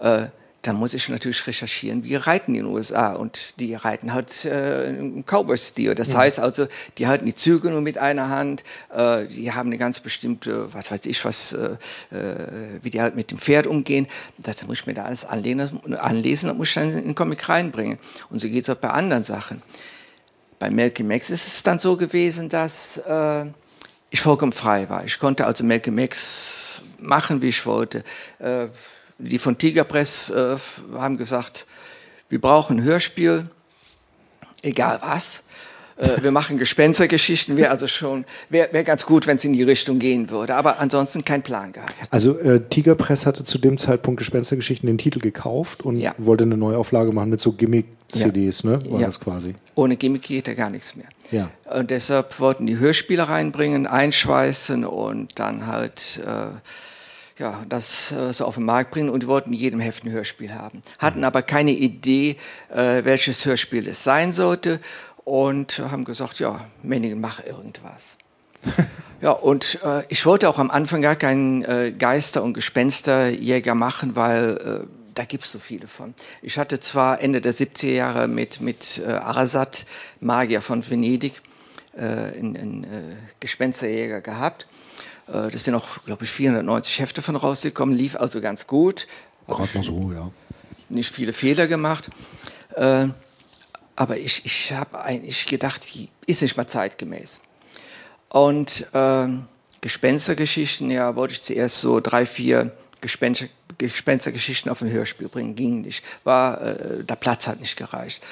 Äh, da muss ich natürlich recherchieren, wie reiten die in den USA. Und die reiten halt äh, im Cowboy-Stil. Das ja. heißt also, die halten die Züge nur mit einer Hand, äh, die haben eine ganz bestimmte, was weiß ich, was, äh, äh wie die halt mit dem Pferd umgehen. Das muss ich mir da alles anlesen, anlesen und muss ich dann in den Comic reinbringen. Und so geht es auch bei anderen Sachen. Bei Malcolm X ist es dann so gewesen, dass äh, ich vollkommen frei war. Ich konnte also Malcolm X machen, wie ich wollte. Äh, die von Tigerpress äh, haben gesagt, wir brauchen ein Hörspiel, egal was. äh, wir machen Gespenstergeschichten, wäre also schon, wäre wär ganz gut, wenn es in die Richtung gehen würde. Aber ansonsten kein Plan gehabt. Also äh, Tigerpress hatte zu dem Zeitpunkt Gespenstergeschichten den Titel gekauft und Ja. wollte eine Neuauflage machen mit so Gimmick-CDs, ne? War Ja. das quasi. Ohne Gimmick geht ja gar nichts mehr. Ja. Und deshalb wollten die Hörspiele reinbringen, einschweißen und dann halt äh, ja, das äh, so auf den Markt bringen und wollten in jedem Heft ein Hörspiel haben. Hatten aber keine Idee, äh, welches Hörspiel es sein sollte und haben gesagt, ja, Menningen, mach irgendwas. Ja, und äh, ich wollte auch am Anfang gar keinen äh, Geister- und Gespensterjäger machen, weil äh, da gibt es so viele von. Ich hatte zwar Ende der 70er Jahre mit, mit äh, Arasat, Magier von Venedig, äh, einen, einen äh, Gespensterjäger gehabt. Äh, das sind auch, glaube ich, 490 Hefte von rausgekommen, lief also ganz gut. Gerade mal so, ja. nicht viele Fehler gemacht. Äh, aber ich, ich habe eigentlich gedacht, die ist nicht mal zeitgemäß. Und ähm, Gespenstergeschichten, ja, wollte ich zuerst so drei, vier Gespenster, Gespenstergeschichten auf ein Hörspiel bringen, ging nicht. War, äh, der Platz hat nicht gereicht.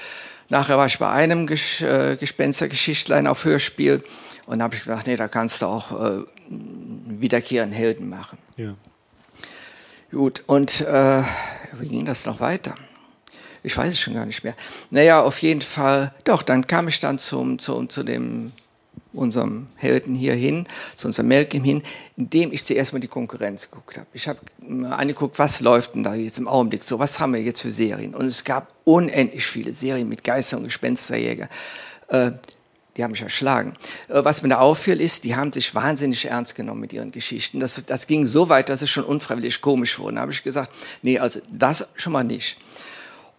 Nachher war ich bei einem Ges äh, Gespenstergeschichtlein auf Hörspiel und habe ich gedacht, nee, da kannst du auch äh, einen wiederkehrenden Helden machen. ja. Gut, und äh, wie ging das noch weiter? Ich weiß es schon gar nicht mehr. Naja, auf jeden Fall, doch, dann kam ich dann zum, zum, zu dem, unserem Helden hier hin, zu unserem Malcolm hin, indem ich zuerst mal die Konkurrenz geguckt habe. Ich habe mal angeguckt, was läuft denn da jetzt im Augenblick so, was haben wir jetzt für Serien? Und es gab unendlich viele Serien mit Geister- und Gespensterjäger. Äh, die haben mich erschlagen. Äh, Was mir da auffiel, ist, die haben sich wahnsinnig ernst genommen mit ihren Geschichten. Das, das ging so weit, dass es schon unfreiwillig komisch wurde. Da habe ich gesagt, nee, also das schon mal nicht.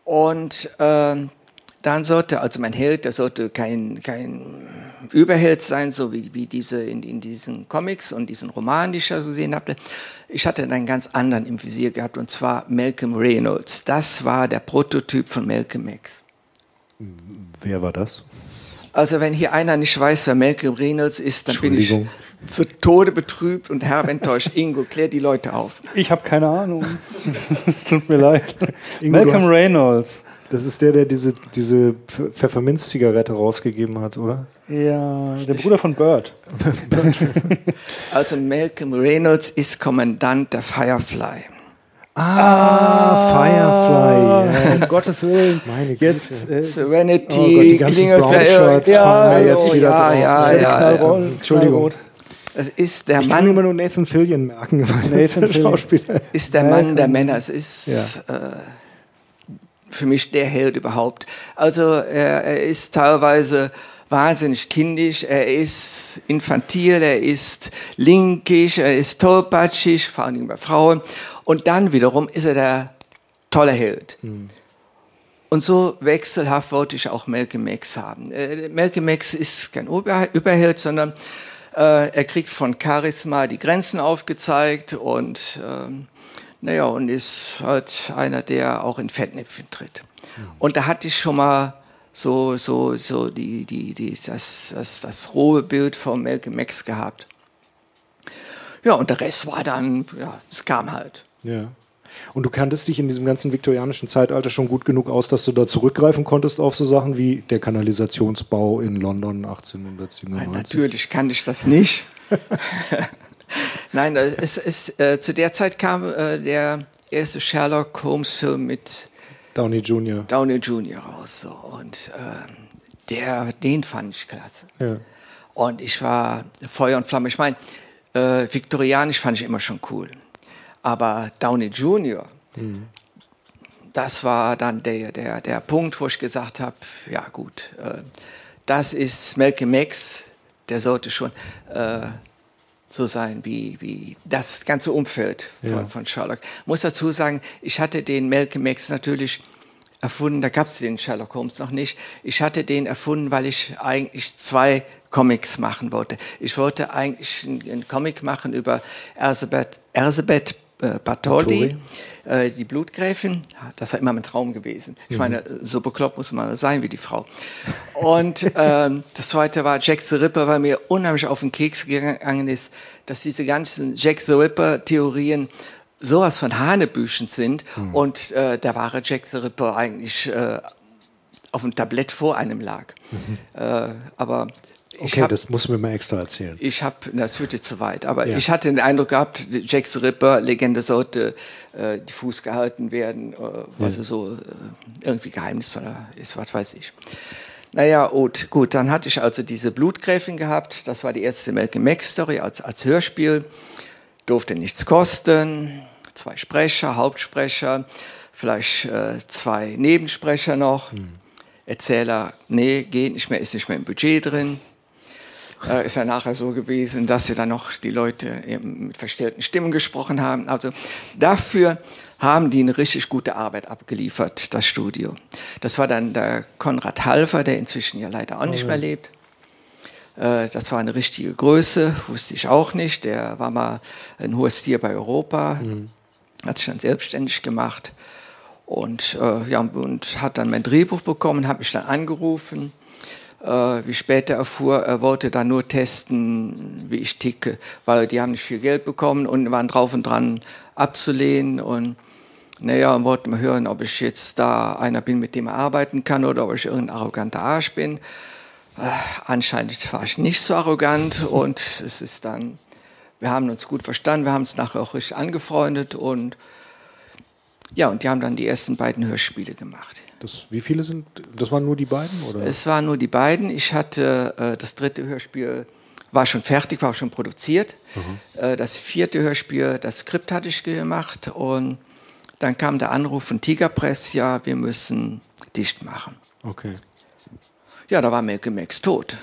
Und ähm, dann sollte, also mein Held, der sollte kein, kein Überheld sein, so wie, wie diese in, in diesen Comics und diesen Romanen, die ich da so gesehen hatte. Ich hatte einen ganz anderen im Visier gehabt, und zwar Malcolm Reynolds. Das war der Prototyp von Malcolm X. Wer war das? Also wenn hier einer nicht weiß, wer Malcolm Reynolds ist, dann bin ich zu Tode betrübt und herb enttäuscht. Ingo, klär die Leute auf. Ich habe keine Ahnung. Es tut mir leid. Ingo, Malcolm hast- Reynolds. Das ist der, der diese, diese Pf- Pfefferminz-Zigarette rausgegeben hat, oder? Ja, der Bruder von Bird. Also Malcolm Reynolds ist Kommandant der Firefly. Ah, Firefly. Um Gottes Willen. Meine Jetzt Güte. äh, Serenity, Oh Gott, die ganzen Shirts ja, fallen mir jetzt hallo, wieder ja, drauf. ja, Ja, ja, Knallrot, ja. Entschuldigung. Es ist der Ich kann immer Mann, nur Nathan Fillion merken, weil Nathan ist der. Schauspieler. ist der Mann der Männer. Es ist Ja. äh, für mich der Held überhaupt. Also er, er ist teilweise wahnsinnig kindisch, er ist infantil, er ist linkisch, er ist tollpatschig, vor allem bei Frauen. Und dann wiederum ist er der tolle Held. Und so wechselhaft wollte ich auch Malcolm X haben. Äh, Malcolm X ist kein Über Überheld, sondern äh, er kriegt von Charisma die Grenzen aufgezeigt und ähm, naja, und ist halt einer, der auch in Fettnäpfchen tritt. Und da hatte ich schon mal so, so, so die, die, die, das, das, das rohe Bild von Malcolm X gehabt. Ja, und der Rest war dann, ja, es kam halt. Ja. Und du kanntest dich in diesem ganzen viktorianischen Zeitalter schon gut genug aus, dass du da zurückgreifen konntest auf so Sachen wie der Kanalisationsbau in London 1897. Nein, natürlich kann ich das nicht. Nein, äh, es ist, äh, zu der Zeit kam äh, der erste Sherlock Holmes-Film mit Downey Jr. Downey Jr. raus. So. Und ähm, der, den fand ich klasse. Ja. Und ich war Feuer und Flamme. Ich meine, äh, viktorianisch fand ich immer schon cool. Aber Downey Jr., das war dann der, der, der Punkt, wo ich gesagt habe, ja gut, äh, das ist Malcolm X, der sollte schon äh, so sein wie, wie das ganze Umfeld von, Ja. von Sherlock. Muss dazu sagen, ich hatte den Malcolm X natürlich erfunden, da gab es den Sherlock Holmes noch nicht. Ich hatte den erfunden, weil ich eigentlich zwei Comics machen wollte. Ich wollte eigentlich einen, einen Comic machen über Erzebeth, Erzebeth äh, Bartholdi, äh, die Blutgräfin. Das war immer mein Traum gewesen. Ich meine, so bekloppt muss man sein wie die Frau. Und ähm, das zweite war Jack the Ripper, weil mir unheimlich auf den Keks gegangen ist, dass diese ganzen Jack the Ripper-Theorien sowas von Hanebüchen sind und äh, der wahre Jack the Ripper eigentlich äh, auf dem Tablett vor einem lag. Mhm. Äh, aber okay, hab, das muss mir mal extra erzählen. Ich habe, das führt jetzt zu weit, aber ja. ich hatte den Eindruck gehabt, Jack the Ripper, Legende sollte äh, diffus gehalten werden, äh, weil ja. sie so äh, irgendwie geheimnisvoll ist, was weiß ich. Naja, gut, gut, dann hatte ich also diese Blutgräfin gehabt, das war die erste Malcolm Max Story als, als Hörspiel, durfte nichts kosten, zwei Sprecher, Hauptsprecher, vielleicht äh, zwei Nebensprecher noch. Mhm. Erzähler, nee, geht nicht mehr, ist nicht mehr im Budget drin. Äh, ist ja nachher so gewesen, dass sie dann noch die Leute mit verstellten Stimmen gesprochen haben. Also dafür haben die eine richtig gute Arbeit abgeliefert, das Studio. Das war dann der Konrad Halfer, der inzwischen ja leider auch nicht mehr lebt. Äh, das war eine richtige Größe, wusste ich auch nicht. Der war mal ein hohes Tier bei Europa, mhm. hat sich dann selbstständig gemacht und, äh, ja, und hat dann mein Drehbuch bekommen, hat mich dann angerufen. Äh, wie später erfuhr, er wollte dann nur testen, wie ich ticke, weil die haben nicht viel Geld bekommen und waren drauf und dran abzulehnen und naja, und wollten mal hören, ob ich jetzt da einer bin, mit dem er arbeiten kann oder ob ich irgendein arroganter Arsch bin. Äh, anscheinend war ich nicht so arrogant und es ist dann, wir haben uns gut verstanden, wir haben uns nachher auch richtig angefreundet und ja, und die haben dann die ersten beiden Hörspiele gemacht. Das, wie viele sind, das waren nur die beiden? Oder? Es waren nur die beiden. Ich hatte äh, das dritte Hörspiel, war schon fertig, war schon produziert. Mhm. Äh, das vierte Hörspiel, das Skript hatte ich gemacht und dann kam der Anruf von Tigerpress, ja, wir müssen dicht machen. Okay. Ja, da war Malcolm X tot.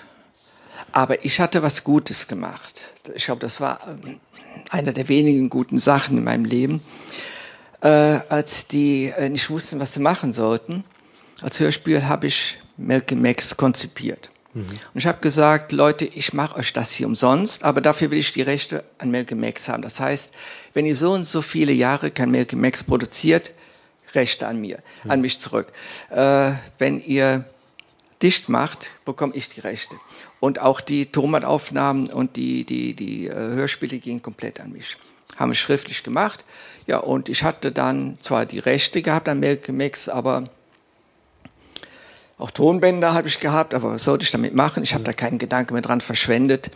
Aber ich hatte was Gutes gemacht. Ich glaube, das war ähm, einer der wenigen guten Sachen in meinem Leben äh, als die äh, nicht wussten, was sie machen sollten. Als Hörspiel habe ich Malcolm X konzipiert. Mhm. Und ich habe gesagt, Leute, ich mache euch das hier umsonst, aber dafür will ich die Rechte an Malcolm X haben. Das heißt, wenn ihr so und so viele Jahre kein Malcolm X produziert, Rechte an mir, mhm. an mich zurück. Äh, wenn ihr dicht macht, bekomme ich die Rechte. Und auch die Tonbandaufnahmen und die, die, die äh, Hörspiele gehen komplett an mich. Haben wir schriftlich gemacht. Ja, und ich hatte dann zwar die Rechte gehabt an Malcolm X, aber auch Tonbänder habe ich gehabt, aber was sollte ich damit machen? Ich habe da keinen Gedanken mehr dran verschwendet.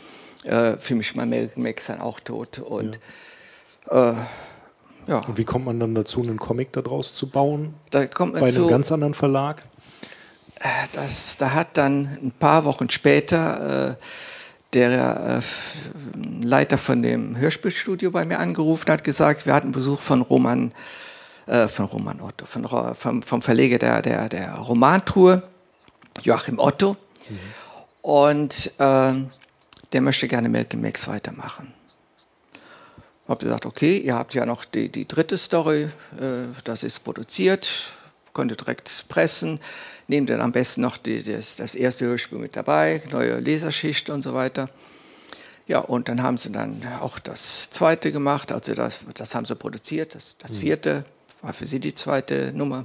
Äh, für mich war Malcolm X dann auch tot. Und, ja. Äh, ja. Und wie kommt man dann dazu, einen Comic daraus zu bauen? Da kommt man Bei einem zu, ganz anderen Verlag? Äh, das, da hat dann ein paar Wochen später äh, der äh, Leiter von dem Hörspielstudio bei mir angerufen hat, gesagt, wir hatten Besuch von Roman, äh, von Roman Otto, von, vom, vom Verleger der, der, der Romantruhe, Joachim Otto. Mhm. Und äh, der möchte gerne Malcolm Max weitermachen. Ich habe gesagt, okay, ihr habt ja noch die, die dritte Story, äh, das ist produziert, konnte direkt pressen nehmt dann am besten noch die, das, das, erste Hörspiel mit dabei, neue Leserschicht und so weiter. Ja, und dann haben sie dann auch das zweite gemacht, also das, das haben sie produziert, das, das mhm. vierte war für sie die zweite Nummer.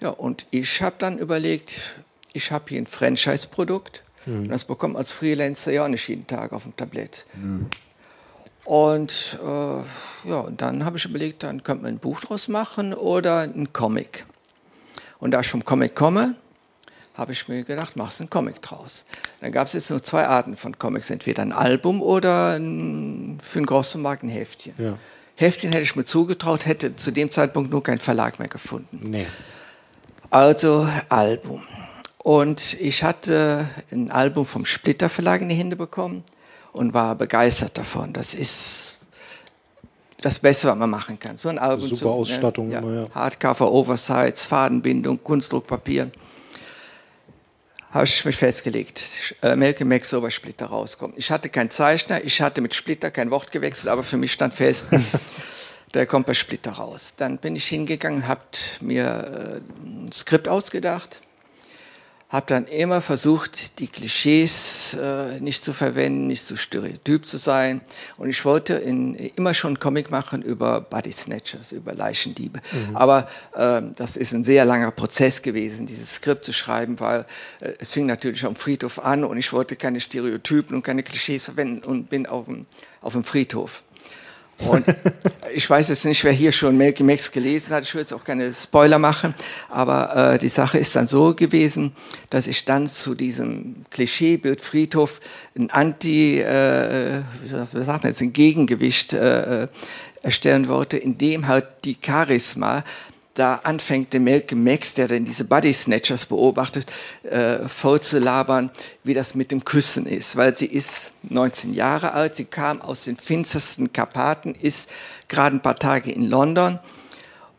Ja, und ich habe dann überlegt, ich habe hier ein Franchise-Produkt mhm. und das bekommt als Freelancer ja auch nicht jeden Tag auf dem Tablett. Mhm. Und äh, ja, und dann habe ich überlegt, dann könnte man ein Buch draus machen oder ein Comic. Und da ich vom Comic komme, habe ich mir gedacht, machst einen Comic draus. Dann gab es jetzt nur zwei Arten von Comics, entweder ein Album oder ein, für einen großen Markt ein Heftchen. Ja. Heftchen hätte ich mir zugetraut, hätte zu dem Zeitpunkt nur keinen Verlag mehr gefunden. Nee. Also Album. Und ich hatte ein Album vom Splitter Verlag in die Hände bekommen und war begeistert davon. Das ist das Beste, was man machen kann. So ein Album Super zu, Ausstattung. Ja, immer, ja. Hardcover, Oversize, Fadenbindung, Kunstdruckpapier. Habe ich mich festgelegt. Äh, Malcolm Max soll bei Splitter rauskommen. Ich hatte keinen Zeichner, ich hatte mit Splitter kein Wort gewechselt, aber für mich stand fest, der kommt bei Splitter raus. Dann bin ich hingegangen, habe mir äh, ein Skript ausgedacht habe dann immer versucht, die Klischees äh, nicht zu verwenden, nicht zu stereotyp zu sein. Und ich wollte in, immer schon einen Comic machen über Body Snatchers, über Leichendiebe. Mhm. Aber äh, das ist ein sehr langer Prozess gewesen, dieses Skript zu schreiben, weil äh, es fing natürlich am Friedhof an und ich wollte keine Stereotypen und keine Klischees verwenden und bin auf dem, auf dem Friedhof. Und ich weiß jetzt nicht, wer hier schon Malcolm X gelesen hat. Ich will jetzt auch keine Spoiler machen. Aber äh, die Sache ist dann so gewesen, dass ich dann zu diesem Klischeebild Friedhof ein Anti, äh, wie sagt man jetzt, ein Gegengewicht äh, erstellen wollte, in dem halt die Charisma da anfängt der Malcolm Max, der dann diese Body Snatchers beobachtet, äh, voll zu labern, wie das mit dem Küssen ist. Weil sie ist 19 Jahre alt, sie kam aus den finstersten Karpaten, ist gerade ein paar Tage in London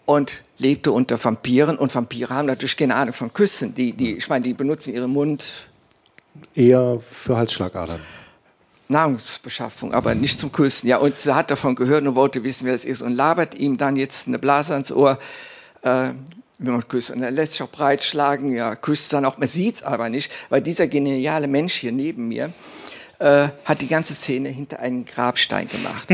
und lebte unter Vampiren. Und Vampire haben natürlich keine Ahnung von Küssen. Die, die, ich meine, die benutzen ihren Mund eher für Halsschlagadern. Nahrungsbeschaffung, aber nicht zum Küssen. Ja, und sie hat davon gehört und wollte wissen, wer es ist und labert ihm dann jetzt eine Blase ans Ohr äh, wenn man küsst. Und er lässt sich auch breitschlagen, ja, küsst dann auch, man sieht es aber nicht, weil dieser geniale Mensch hier neben mir äh, hat die ganze Szene hinter einem Grabstein gemacht.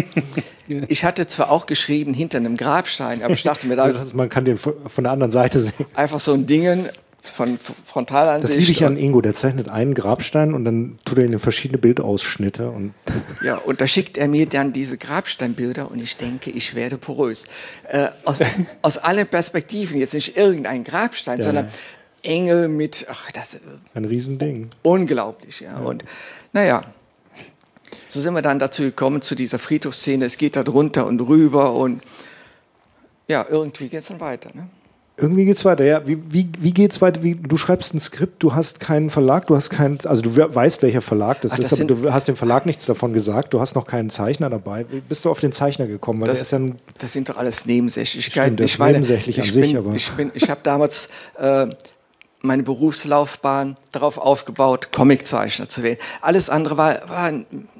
ich hatte zwar auch geschrieben, hinter einem Grabstein, aber ich dachte mir da... man kann den von der anderen Seite sehen. Einfach so ein Dingen, von Frontalansicht. Das liebe ich an Ingo, der zeichnet einen Grabstein und dann tut er in verschiedene Bildausschnitte. Und ja, und da schickt er mir dann diese Grabsteinbilder und ich denke, ich werde porös. Äh, aus, aus allen Perspektiven, jetzt nicht irgendein Grabstein, ja. sondern Engel mit, ach, das ein Riesending. Unglaublich, ja. ja. Und naja, so sind wir dann dazu gekommen, zu dieser Friedhofsszene. Es geht da drunter und rüber und ja, irgendwie geht es dann weiter. Ne? Irgendwie geht's weiter, ja. Wie, wie, wie geht's weiter? Wie, du schreibst ein Skript, du hast keinen Verlag, du hast keinen, also du weißt, welcher Verlag das Ach, ist, das aber du hast dem Verlag nichts davon gesagt, du hast noch keinen Zeichner dabei. Wie bist du auf den Zeichner gekommen? Das, ja das, sind doch alles Nebensächlichkeiten. Stimmt, ich meine, nebensächlich an ich sich, bin, aber. Ich, bin, ich habe damals äh, meine Berufslaufbahn darauf aufgebaut, Comiczeichner zu werden. Alles andere war, war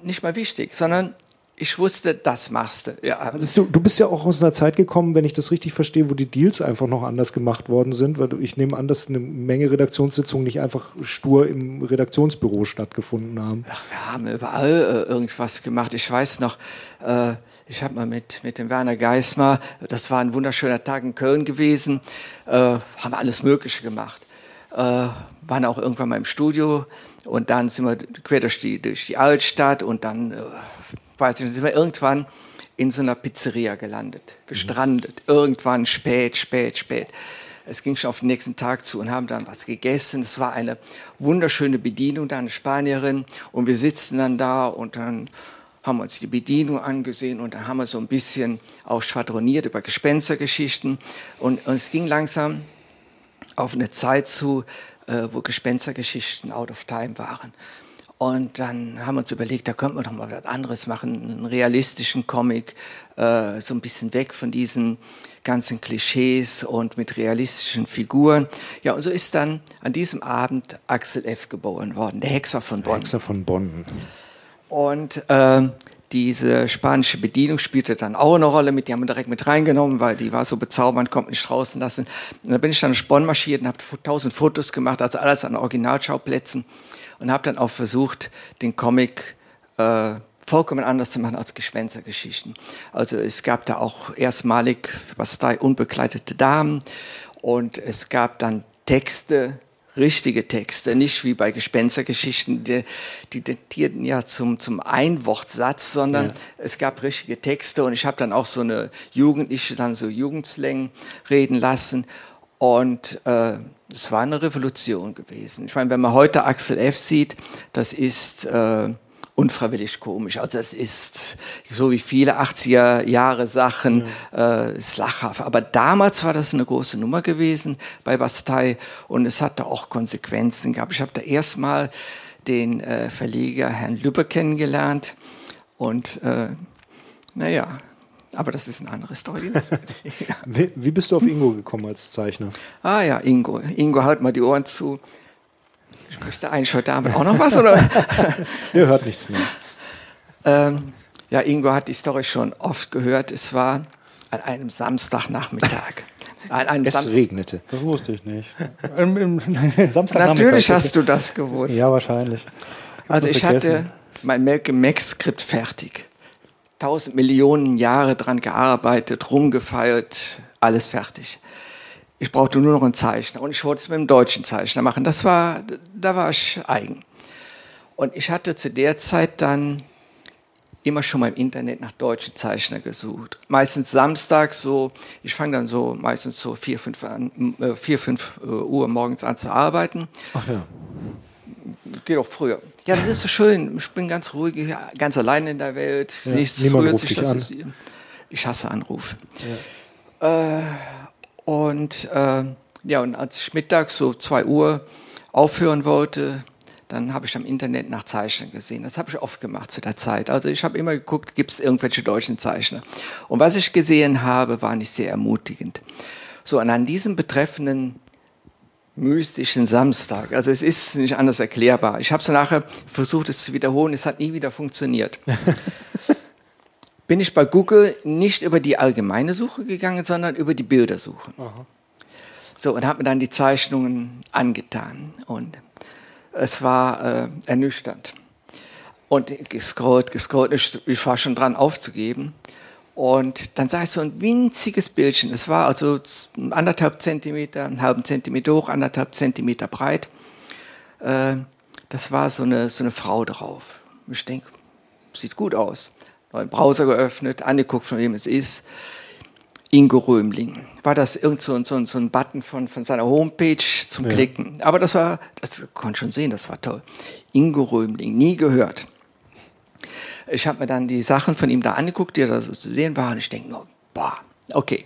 nicht mal wichtig, sondern ich wusste, das machst du. Ja. Du, du bist ja auch aus einer Zeit gekommen, wenn ich das richtig verstehe, wo die Deals einfach noch anders gemacht worden sind, weil ich nehme an, dass eine Menge Redaktionssitzungen nicht einfach stur im Redaktionsbüro stattgefunden haben. Ach, wir haben überall äh, irgendwas gemacht. Ich weiß noch, äh, ich habe mal mit, mit dem Werner Geismar, das war ein wunderschöner Tag in Köln gewesen, äh, haben alles Mögliche gemacht. Äh, waren auch irgendwann mal im Studio und dann sind wir quer durch die, durch die Altstadt und dann äh, weiß ich nicht, sind wir irgendwann in so einer Pizzeria gelandet, gestrandet, mhm. irgendwann spät, spät, spät. Es ging schon auf den nächsten Tag zu und haben dann was gegessen. Es war eine wunderschöne Bedienung, da eine Spanierin. Und wir sitzen dann da und dann haben wir uns die Bedienung angesehen und dann haben wir so ein bisschen auch schwadroniert über Gespenstergeschichten. Und, und es ging langsam auf eine Zeit zu, äh, wo Gespenstergeschichten out of time waren. Und dann haben wir uns überlegt, da könnte man doch mal was anderes machen, einen realistischen Comic, äh, so ein bisschen weg von diesen ganzen Klischees und mit realistischen Figuren. Ja, und so ist dann an diesem Abend Axel F. geboren worden, der Hexer von Bonn. Hexer von Bonn. Und äh, diese spanische Bedienung spielte dann auch eine Rolle mit, die haben wir direkt mit reingenommen, weil die war so bezaubernd, kommt nicht draußen lassen. Und da bin ich dann nach Bonn marschiert und habe tausend Fotos gemacht, also alles an Originalschauplätzen und habe dann auch versucht, den Comic äh, vollkommen anders zu machen als Gespenstergeschichten. Also es gab da auch erstmalig was da unbekleidete Damen und es gab dann Texte, richtige Texte, nicht wie bei Gespenstergeschichten, die, die datierten ja zum, zum Einwortsatz, sondern ja. es gab richtige Texte und ich habe dann auch so eine Jugendliche dann so Jugendslang reden lassen und äh, das war eine Revolution gewesen. Ich meine, wenn man heute Axel F. sieht, das ist äh, unfreiwillig komisch. Also es ist so wie viele 80er Jahre Sachen, ja. äh, ist lachhaft. Aber damals war das eine große Nummer gewesen bei Bastei und es hatte auch Konsequenzen gehabt. Ich habe da erstmal den äh, Verleger Herrn Lübbe kennengelernt und äh, naja, aber das ist eine andere Story. wie, wie, bist du auf Ingo gekommen als Zeichner? Ah ja, Ingo. Ingo, halt mal die Ohren zu. Spricht der eigentlich heute Abend auch noch was? Oder? Der hört nichts mehr. Ähm, ja, Ingo hat die Story schon oft gehört. Es war an einem Samstagnachmittag. An einem es Samst regnete. Das wusste ich nicht. Natürlich hast du das gewusst. Ja, wahrscheinlich. Ich also ich vergessen. hatte mein Malcolm Max-Skript fertig tausend Millionen Jahre dran gearbeitet, rumgefeilt, alles fertig. Ich brauchte nur noch einen Zeichner und ich wollte es mit einem deutschen Zeichner machen. Das war, da war ich eigen. Und ich hatte zu der Zeit dann immer schon mal im Internet nach deutschen Zeichner gesucht. Meistens samstags so, ich fange dann so meistens so 4, 5, an, äh, 4, 5 äh, Uhr morgens an zu arbeiten. Ach ja. Geht auch früher. Ja, das ist so schön. Ich bin ganz ruhig, ganz allein in der Welt. Ja, Nichts niemand rührt ruft sich. dich Das an. ist, ich hasse Anrufe. Äh, und äh, ja, und als ich mittags so 2 Uhr aufhören wollte, dann habe ich am Internet nach Zeichnern gesehen. Das habe ich oft gemacht zu der Zeit. Also ich habe immer geguckt, gibt es irgendwelche deutschen Zeichner. Und was ich gesehen habe, war nicht sehr ermutigend. So, und an diesem betreffenden mystischen Samstag, also es ist nicht anders erklärbar. Ich habe es nachher versucht, es zu wiederholen, es hat nie wieder funktioniert. Bin ich bei Google nicht über die allgemeine Suche gegangen, sondern über die Bildersuche. So, und habe mir dann die Zeichnungen angetan. Und es war äh, ernüchternd. Und gescrollt, gescrollt, ich, ich war schon dran aufzugeben. Und dann sah ich so ein winziges Bildchen. Es war also anderthalb Zentimeter, einen halben Zentimeter hoch, anderthalb Zentimeter breit. Äh, das war so eine, so eine Frau drauf. Ich denke, sieht gut aus. Neuen Browser geöffnet, angeguckt, von wem es ist. Ingo Römling. War das irgend so, ein- so, so ein Button von, von seiner Homepage zum Ja. Klicken. Aber das war, das konnte schon sehen, das war toll. Ingo Römling, nie gehört. Ich habe mir dann die Sachen von ihm da angeguckt, die da so zu sehen waren. Ich denke nur, boah, okay.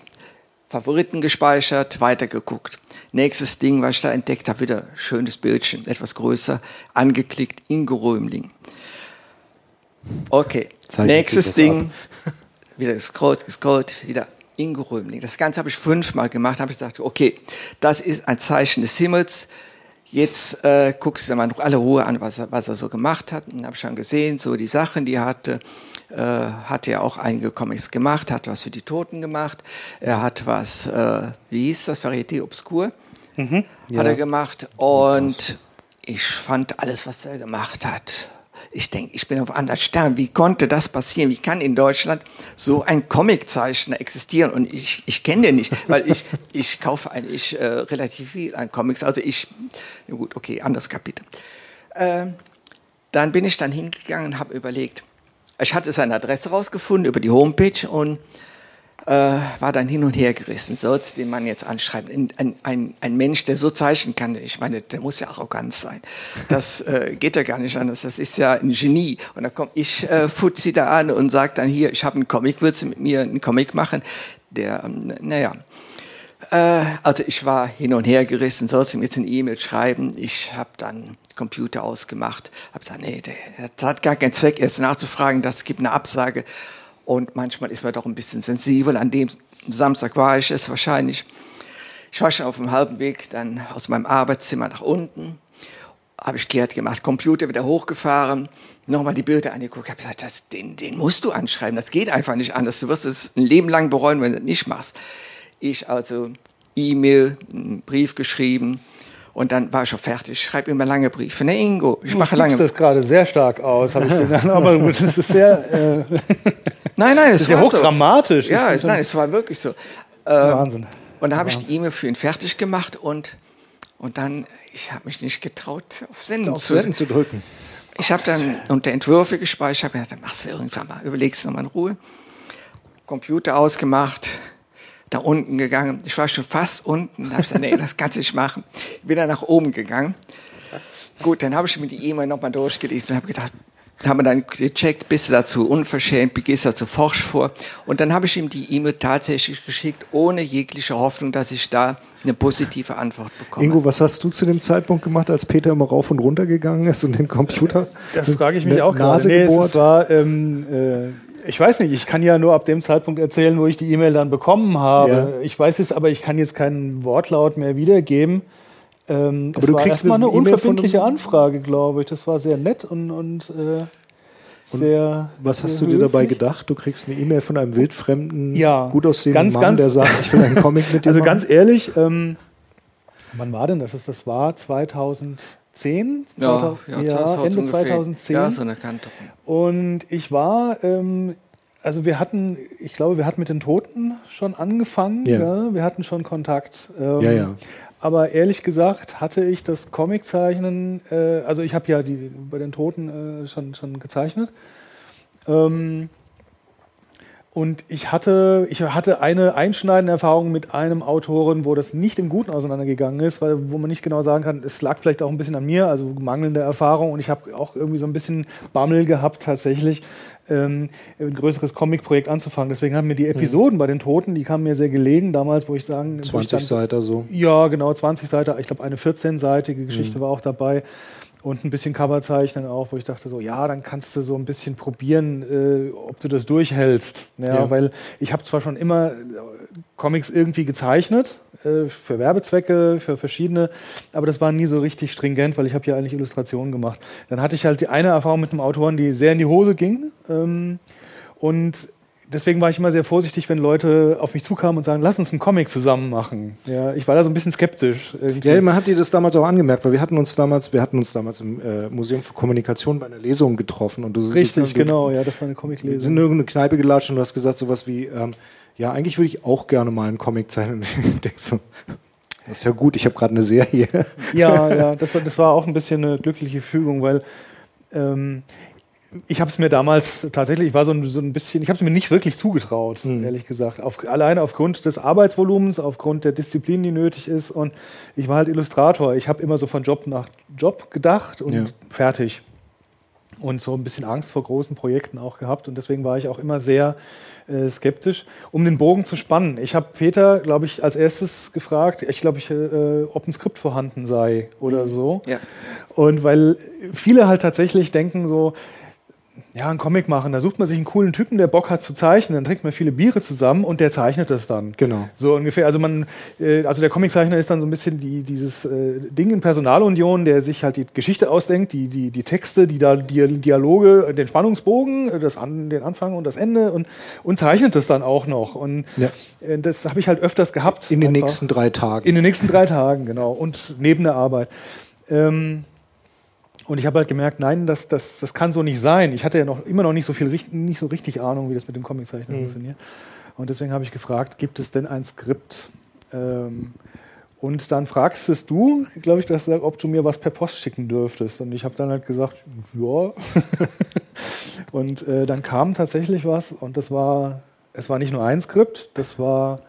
Favoriten gespeichert, weitergeguckt. Nächstes Ding, was ich da entdeckt habe, wieder schönes Bildchen, etwas größer, angeklickt, Ingo Römling. Okay, Zeichnet nächstes Ding, wieder gescrollt, gescrollt, wieder Ingo Römling. Das Ganze habe ich fünfmal gemacht, habe ich gesagt, okay, das ist ein Zeichen des Himmels. Jetzt äh, guckst du mal noch alle Ruhe an, was er, was er so gemacht hat. Und habe schon gesehen, so die Sachen, die er hatte. Äh, hat ja auch einige Comics gemacht, hat was für die Toten gemacht. Er hat was, äh, wie hieß das, Varieté Obscur, hat er gemacht. Und ich fand alles, was er gemacht hat. Ich denke, ich bin auf anderen Sternen. Wie konnte das passieren? Wie kann in Deutschland so ein Comiczeichner existieren? Und ich, ich kenne den nicht, weil ich, ich kaufe eigentlich äh, relativ viel an Comics. Also ich, gut, okay, anderes Kapitel. Ähm, dann bin ich dann hingegangen und habe überlegt, ich hatte seine Adresse rausgefunden über die Homepage und äh, war dann hin und her gerissen. Sollst den Mann jetzt anschreiben? Ein, ein, ein, Mensch, der so zeichnen kann, ich meine, der muss ja arrogant sein. Das äh, geht ja gar nicht anders. Das ist ja ein Genie. Und dann komme ich, äh, Fuzzi da an und sage dann hier, ich habe einen Comic, willst du mit mir einen Comic machen? Der, ähm, naja, äh, also ich war hin und her gerissen, sollst du mir jetzt eine E-Mail schreiben? Ich habe dann Computer ausgemacht, habe gesagt, nee, der, das hat gar keinen Zweck, jetzt nachzufragen, das gibt eine Absage. Und manchmal ist man doch ein bisschen sensibel. An dem Samstag war ich es wahrscheinlich. Ich war schon auf dem halben Weg dann aus meinem Arbeitszimmer nach unten, habe ich kehrt gemacht, Computer wieder hochgefahren, nochmal die Bilder angeguckt, habe gesagt, das, den, den musst du anschreiben, das geht einfach nicht anders. Du wirst es ein Leben lang bereuen, wenn du das nicht machst. Ich also E-Mail, einen Brief geschrieben und dann war ich schon fertig. Ich schreibe immer lange Briefe. Ne, Ingo, ich Du mache lange das gerade sehr stark aus, habe ich den aber gut, das ist sehr, äh, Nein, nein, es ist ja war so. hochdramatisch. Ja, es, nein, es war wirklich so. Äh, Wahnsinn. Und da habe ich die E-Mail für ihn fertig gemacht und, und dann, ich habe mich nicht getraut, auf Senden Auf zu Senden zu drücken. Ich habe dann unter Entwürfe gespeichert, habe gedacht, dann machst du irgendwann mal, überlegst du nochmal in Ruhe. Computer ausgemacht, da unten gegangen. Ich war schon fast unten, da habe ich gesagt, nee, das kannst du nicht machen. Wieder nach oben gegangen. Gut, dann habe ich mir die E-Mail nochmal durchgelesen und habe gedacht, haben wir dann gecheckt, bist du dazu unverschämt, gehst dazu forsch vor. Und dann habe ich ihm die E-Mail tatsächlich geschickt, ohne jegliche Hoffnung, dass ich da eine positive Antwort bekomme. Ingo, was hast du zu dem Zeitpunkt gemacht, als Peter immer rauf und runter gegangen ist und den Computer Das frage ich mich auch gerade. Nase Nee, es war, ähm, äh, ich weiß nicht, ich kann ja nur ab dem Zeitpunkt erzählen, wo ich die E-Mail dann bekommen habe. Ja. Ich weiß es, aber ich kann jetzt keinen Wortlaut mehr wiedergeben. Ähm, Aber du war kriegst erstmal eine von unverbindliche Anfrage, glaube ich. Das war sehr nett und, und, äh, sehr. Was hast sehr du dir dabei gedacht? Du kriegst eine E-Mail von einem wildfremden, Ja, gut aussehenden ganz, Mann, ganz- der sagt, ich will einen Comic mit dir Also machen. ganz ehrlich, ähm, wann war denn das? Das war 2010? ja, 2000 ja, ja, Ende ungefähr- 2010. Ja, so eine Kante. Und ich war, ähm, also wir hatten, ich glaube, wir hatten mit den Toten schon angefangen. Ja. Ja. Wir hatten schon Kontakt. Ähm, Ja, ja. Aber ehrlich gesagt hatte ich das Comiczeichnen, äh, also ich habe ja die, bei den Toten äh, schon, schon gezeichnet. Ähm, und ich hatte, ich hatte eine einschneidende Erfahrung mit einem Autoren, wo das nicht im Guten auseinandergegangen ist, weil, wo man nicht genau sagen kann, es lag vielleicht auch ein bisschen an mir, also mangelnde Erfahrung. Und ich habe auch irgendwie so ein bisschen Bammel gehabt, tatsächlich ähm, ein größeres Comic-Projekt anzufangen. Deswegen haben mir die Episoden mhm. bei den Toten, die kamen mir sehr gelegen damals, wo ich sagen. 20 Seiten so. Ja, genau, 20 Seiten. Ich glaube, eine 14-seitige Geschichte mhm. war auch dabei und ein bisschen Cover zeichnen auch, wo ich dachte so, ja, dann kannst du so ein bisschen probieren, äh, ob du das durchhältst. Ja, ja. Weil ich habe zwar schon immer äh, Comics irgendwie gezeichnet, äh, für Werbezwecke, für verschiedene, aber das war nie so richtig stringent, weil ich habe ja eigentlich Illustrationen gemacht. Dann hatte ich halt die eine Erfahrung mit einem Autoren, die sehr in die Hose ging ähm, und deswegen war ich immer sehr vorsichtig, wenn Leute auf mich zukamen und sagen, lass uns einen Comic zusammen machen. Ja, ich war da so ein bisschen skeptisch. Irgendwie. Ja, man hat dir das damals auch angemerkt, weil wir hatten uns damals, wir hatten uns damals im äh, Museum für Kommunikation bei einer Lesung getroffen und du Richtig, du, genau, ja, das war eine Comic-Lesung. Wir sind in irgendeine Kneipe gelatscht und du hast gesagt sowas wie, ähm, ja, eigentlich würde ich auch gerne mal einen Comic zeichnen. ich denke so, das ist ja gut, ich habe gerade eine Serie. Ja, ja, das war, das war auch ein bisschen eine glückliche Fügung, weil ähm, ich habe es mir damals tatsächlich, ich war so ein, so ein bisschen, ich habe es mir nicht wirklich zugetraut, mhm. ehrlich gesagt. Auf, alleine aufgrund des Arbeitsvolumens, aufgrund der Disziplin, die nötig ist. Und ich war halt Illustrator. Ich habe immer so von Job nach Job gedacht und ja. fertig. Und so ein bisschen Angst vor großen Projekten auch gehabt. Und deswegen war ich auch immer sehr äh, skeptisch, um den Bogen zu spannen. Ich habe Peter, glaube ich, als erstes gefragt, ich glaube, ich, äh, ob ein Skript vorhanden sei oder mhm. so. Ja. Und weil viele halt tatsächlich denken so, ja, einen Comic machen. Da sucht man sich einen coolen Typen, der Bock hat zu zeichnen. Dann trinkt man viele Biere zusammen und der zeichnet das dann. Genau. So ungefähr. Also man, äh, also der Comiczeichner ist dann so ein bisschen die, dieses äh, Ding in Personalunion, der sich halt die Geschichte ausdenkt, die, die, die Texte, die, da, die Dialoge, den Spannungsbogen, das an, den Anfang und das Ende und, und zeichnet das dann auch noch. Und ja. äh, das habe ich halt öfters gehabt. In den einfach. nächsten drei Tagen. In den nächsten drei Tagen, genau. Und neben der Arbeit. Ähm, und ich habe halt gemerkt, nein, das, das, das kann so nicht sein. Ich hatte ja noch immer noch nicht so viel nicht so richtig Ahnung, wie das mit dem Comiczeichnen mhm. funktioniert. Und deswegen habe ich gefragt, gibt es denn ein Skript? Ähm, und dann fragst es du, glaube ich, dass, ob du mir was per Post schicken dürftest. Und ich habe dann halt gesagt, ja. und äh, dann kam tatsächlich was und das war, es war nicht nur ein Skript, das war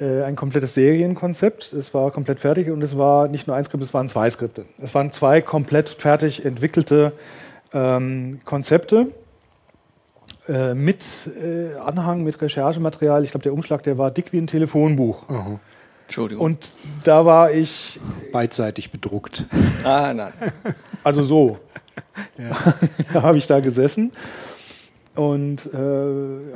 ein komplettes Serienkonzept. Es war komplett fertig und es war nicht nur ein Skript, es waren zwei Skripte. Es waren zwei komplett fertig entwickelte ähm, Konzepte äh, mit äh, Anhang, mit Recherchematerial. Ich glaube, der Umschlag, der war dick wie ein Telefonbuch. Aha. Entschuldigung. Und da war ich. Beidseitig bedruckt. Ah, nein. Also so. Ja. da habe ich da gesessen und äh,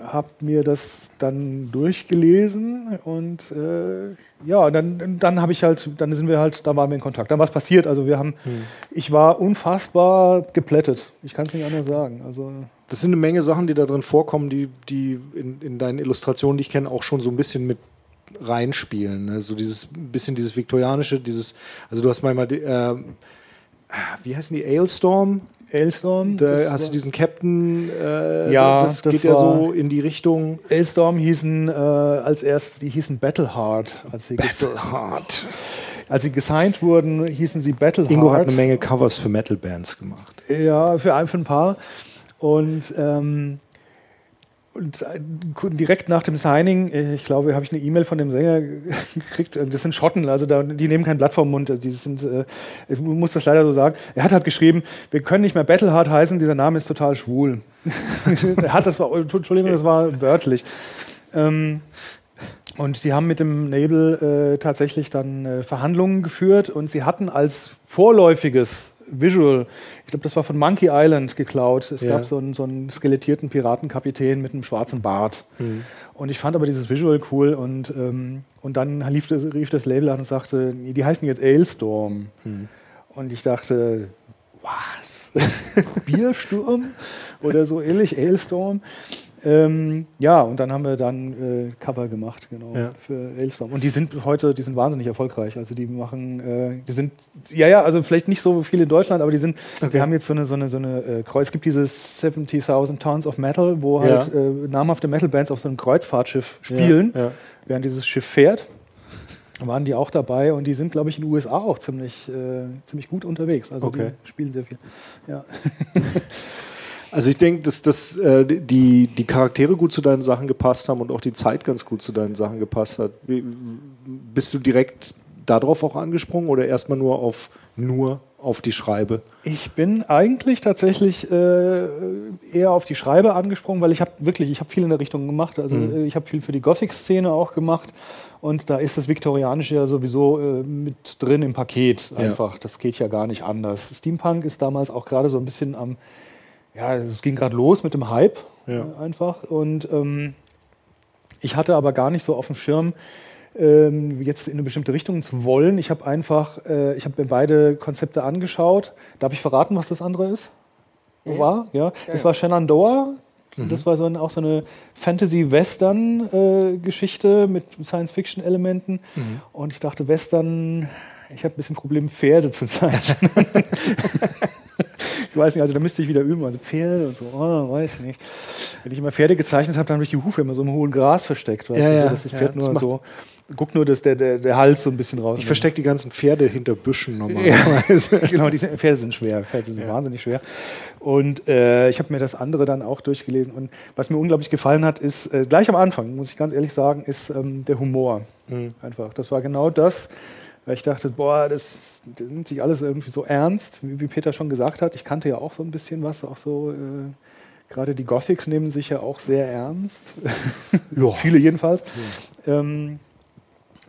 habe mir das dann durchgelesen und äh, ja, dann, dann habe ich halt, dann sind wir halt, da waren wir in Kontakt. Dann was passiert. Also wir haben, hm. ich war unfassbar geplättet. Ich kann es nicht anders sagen. Also das sind eine Menge Sachen, die da drin vorkommen, die, die in, in deinen Illustrationen, die ich kenne, auch schon so ein bisschen mit reinspielen. Ne? So dieses bisschen dieses viktorianische, dieses, also du hast manchmal, äh, wie heißen die, Ailstorm? Ailstorm. Da hast du diesen Captain, äh, ja, das, das geht ja so in die Richtung. Ailstorm hießen äh, als erst, die hießen Battleheart. Als sie Battleheart. Als sie gesigned wurden, hießen sie Battleheart. Ingo hat eine Menge Covers für Metal-Bands gemacht. Ja, für ein, für ein paar. Und ähm, und äh, direkt nach dem Signing, äh, ich glaube, habe ich eine E-Mail von dem Sänger gekriegt. Äh, das sind Schotten, also da, die nehmen kein Blatt vom Mund. Die sind, ich muss das leider so sagen. Er hat halt geschrieben, wir können nicht mehr Battleheart heißen, dieser Name ist total schwul. er hat das war, Entschuldigung, das war wörtlich. Ähm, und sie haben mit dem Label äh, tatsächlich dann äh, Verhandlungen geführt und sie hatten als vorläufiges Visual. Ich glaube, das war von Monkey Island geklaut. Es ja. gab so einen, so einen skelettierten Piratenkapitän mit einem schwarzen Bart. Mhm. Und ich fand aber dieses Visual cool und, ähm, und dann lief das, rief das Label an und sagte, die heißen jetzt Ailstorm. Mhm. Und ich dachte, was? Biersturm? Oder so ähnlich, Ailstorm. Ähm, ja, und dann haben wir dann äh, Cover gemacht, genau, ja. für Ailstorm. Und die sind heute, die sind wahnsinnig erfolgreich. Also die machen, äh, die sind, ja, ja, also vielleicht nicht so viele in Deutschland, aber die sind, okay. wir haben jetzt so eine, so eine, so eine äh, Kreuz, es gibt dieses 70.000 Tons of Metal, wo halt ja. Äh, namhafte Metal-Bands auf so einem Kreuzfahrtschiff spielen, ja, während dieses Schiff fährt. Waren die auch dabei und die sind, glaube ich, in den USA auch ziemlich, äh, ziemlich gut unterwegs. Also okay. die spielen sehr viel. Ja. Also ich denke, dass, dass äh, die, die Charaktere gut zu deinen Sachen gepasst haben und auch die Zeit ganz gut zu deinen Sachen gepasst hat. Wie, bist du direkt darauf auch angesprungen oder erstmal nur auf nur auf die Schreibe? Ich bin eigentlich tatsächlich äh, eher auf die Schreibe angesprungen, weil ich habe wirklich, ich habe viel in der Richtung gemacht. Also mhm. Äh, ich habe viel für die Gothic-Szene auch gemacht und da ist das Viktorianische ja sowieso äh, mit drin im Paket einfach. Ja. Das geht ja gar nicht anders. Steampunk ist damals auch gerade so ein bisschen am, ja, es ging gerade los mit dem Hype ja. einfach und ähm, ich hatte aber gar nicht so auf dem Schirm, ähm, jetzt in eine bestimmte Richtung zu wollen. Ich habe einfach, äh, ich habe mir beide Konzepte angeschaut. Darf ich verraten, was das andere ist? Ja. War? Ja. ja. Das war Shenandoah. Mhm. Das war so ein, auch so eine Fantasy-Western-Geschichte äh, mit Science-Fiction-Elementen. Mhm. Und ich dachte, Western, ich habe ein bisschen Problem, Pferde zu zeichnen. ich weiß nicht, also da müsste ich wieder üben. Also Pferde und so, oh, weiß ich nicht. Wenn ich immer Pferde gezeichnet habe, dann habe ich die Hufe immer so im hohen Gras versteckt. Weißt ja, du, ja, dass das Pferd ja, nur so guck nur, dass der, der, der Hals so ein bisschen raus. Ich verstecke die ganzen Pferde hinter Büschen normalerweise. Ja, genau, die Pferde sind schwer. Pferde sind wahnsinnig schwer. Und äh, ich habe mir das andere dann auch durchgelesen. Und was mir unglaublich gefallen hat, ist äh, gleich am Anfang, muss ich ganz ehrlich sagen, ist ähm, der Humor. Mhm. Einfach. Das war genau das. Weil ich dachte, boah, das, das nimmt sich alles irgendwie so ernst, wie, wie, Peter schon gesagt hat. Ich kannte ja auch so ein bisschen was, auch so. Äh, Gerade die Gothics nehmen sich ja auch sehr ernst. Viele jedenfalls. Ja. Ähm,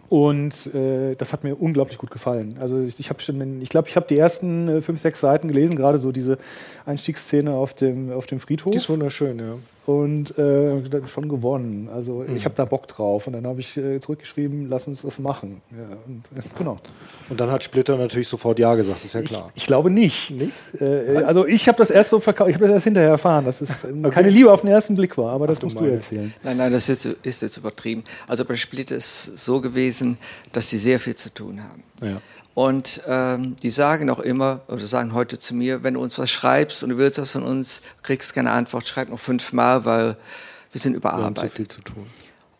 und äh, das hat mir unglaublich gut gefallen. Also ich, ich habe schon, ich glaube, ich habe die ersten äh, fünf, sechs Seiten gelesen, gerade so diese Einstiegsszene auf dem, auf dem Friedhof. Die ist wunderschön, ja und äh, schon gewonnen. Also mhm. ich habe da Bock drauf und dann habe ich äh, zurückgeschrieben, lass uns das machen. Ja, und, äh, genau. Und dann hat Splitter natürlich sofort ja gesagt, ist ja klar. Ich, ich glaube nicht. nicht? Äh, also ich habe das erst so verkauft, ich habe das erst hinterher erfahren, dass es okay. keine Liebe auf den ersten Blick war, aber Ach, das musst du, du erzählen. Nein, nein, das ist, ist jetzt übertrieben. Also bei Splitter ist es so gewesen, dass sie sehr viel zu tun haben. Ja. Und ähm, die sagen auch immer, oder sagen heute zu mir, wenn du uns was schreibst und du willst was von uns, kriegst keine Antwort, schreib noch fünfmal, weil wir sind überarbeitet. Wir haben so viel zu tun.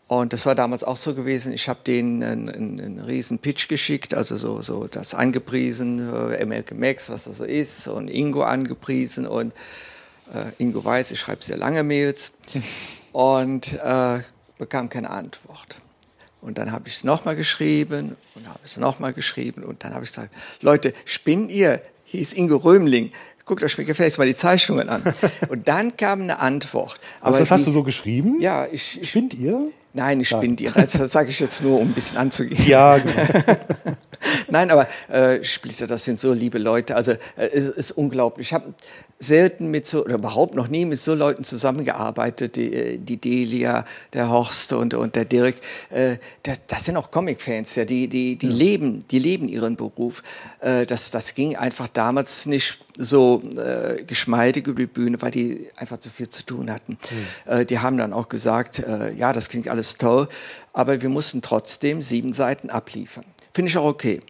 Und das war damals auch so gewesen. Ich habe denen einen, einen, einen, riesen Pitch geschickt, also so, so das angepriesen, äh, MLK Max, was das so ist, und Ingo angepriesen. Und äh, Ingo weiß, ich schreibe sehr lange Mails und äh, bekam keine Antwort. Und dann habe ich es nochmal geschrieben und habe es nochmal geschrieben und dann habe ich gesagt, Leute, spinnt ihr? Hieß Ingo Römling. Guckt euch mir gefälligst mal die Zeichnungen an. Und dann kam eine Antwort. Aber Was, das hast du so geschrieben? Ja, ich. ich Spinnt ihr? Nein, ich spinne dir. Das, das sage ich jetzt nur, um ein bisschen anzugehen. Ja, genau. Nein, aber äh, Splitter, das sind so liebe Leute. Also äh, es ist unglaublich. Ich habe selten mit so, oder überhaupt noch nie mit so Leuten zusammengearbeitet, die, äh, die Delia, der Horst und, und der Dirk. Äh, das, das sind auch Comic-Fans, ja, die, die, die, ja. leben, die leben ihren Beruf. Äh, das, das ging einfach damals nicht so äh, geschmeidig über die Bühne, weil die einfach zu viel zu tun hatten. Mhm. Äh, die haben dann auch gesagt, äh, ja, das klingt alles toll, aber wir mussten trotzdem sieben Seiten abliefern. Finde ich auch okay.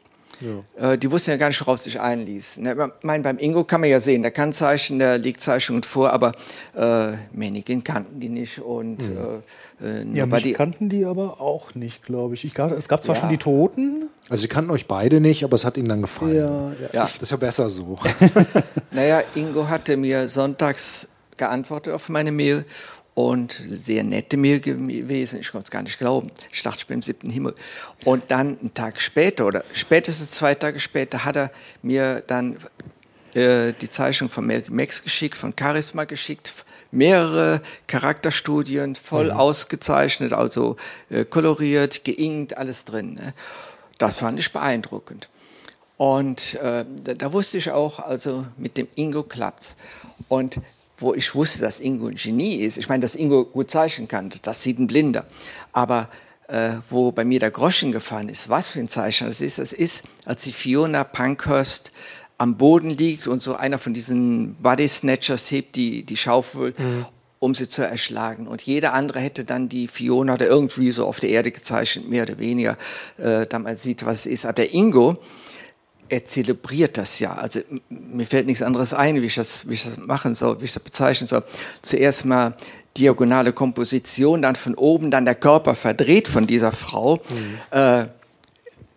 Ja. Äh, die wussten ja gar nicht, worauf sie sich einließen. Ne? Ich meine, beim Ingo kann man ja sehen, der kann Zeichen, der legt Zeichnungen vor, aber äh, Männchen kannten die nicht. Und, mhm. äh, ja, mich die kannten die aber auch nicht, glaube ich. ich gab, es gab zwar ja. schon die Toten. Also sie kannten euch beide nicht, aber es hat ihnen dann gefallen. Ja, ja. Das ist ja besser so. naja, Ingo hatte mir sonntags geantwortet auf meine Mail und sehr nette mir gewesen. Ich konnte es gar nicht glauben. Ich dachte, ich bin im siebten Himmel. Und dann einen Tag später oder spätestens zwei Tage später hat er mir dann äh, die Zeichnung von Max geschickt, von Charisma geschickt, mehrere Charakterstudien, voll mhm. ausgezeichnet, also äh, koloriert, geinkt, alles drin. Ne? Das fand ich beeindruckend. Und äh, da, da, wusste ich auch, also mit dem Ingo klappt's. Und wo ich wusste, dass Ingo ein Genie ist. Ich meine, dass Ingo gut zeichnen kann, das sieht ein Blinder. Aber äh, wo bei mir der Groschen gefallen ist, was für ein Zeichner das ist, das ist, als die Fiona Pankhurst am Boden liegt und so einer von diesen Body Snatchers hebt die, die Schaufel, mhm. um sie zu erschlagen. Und jeder andere hätte dann die Fiona oder irgendwie so auf der Erde gezeichnet, mehr oder weniger, äh, dann mal sieht, was es ist. Aber der Ingo, er zelebriert das ja. Also mir fällt nichts anderes ein, wie ich das, wie ich das machen soll, wie ich das bezeichnen soll. Zuerst mal diagonale Komposition, dann von oben, dann der Körper verdreht von dieser Frau. Mhm. Äh,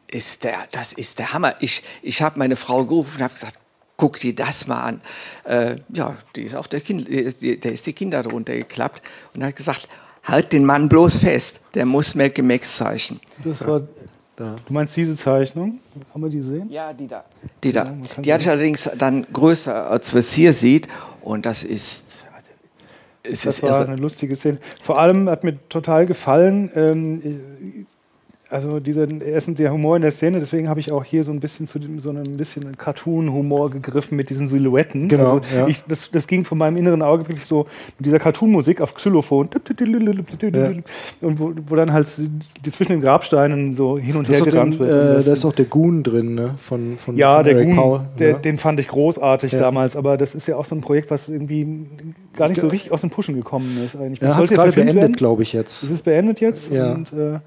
ist der, das ist der Hammer. Ich, ich habe meine Frau gerufen und habe gesagt, guck dir das mal an. Äh, ja, die ist auch der, kind, der ist die Kinder drunter geklappt und hat gesagt, halt den Mann bloß fest, der muss mehr Gemäx zeichnen. Das war, da. Du meinst diese Zeichnung? Kann man die sehen? Ja, die da. Die da. Ja, die hatte ich allerdings dann größer, als man es hier sieht. Und das ist. Also, es das ist war irre. eine lustige Szene. Vor allem hat mir total gefallen, ähm, also dieser erstens der Humor in der Szene, deswegen habe ich auch hier so ein bisschen zu dem, so einem bisschen Cartoon-Humor gegriffen mit diesen Silhouetten. Genau. Also ja. ich, das, das ging von meinem inneren Auge wirklich so mit dieser Cartoon-Musik auf Xylophon ja. und wo, wo, dann halt die zwischen den Grabsteinen so hin und her gerannt wird. Äh, da ist auch der Goon drin, ne? Von, von, ja, von der Eric Goon, Powell, der, ja. den fand ich großartig damals, aber das ist ja auch so ein Projekt, was irgendwie gar nicht so richtig aus den Puschen gekommen ist eigentlich. Ja, hat es gerade beendet, glaube ich, jetzt. Es ist beendet jetzt und äh,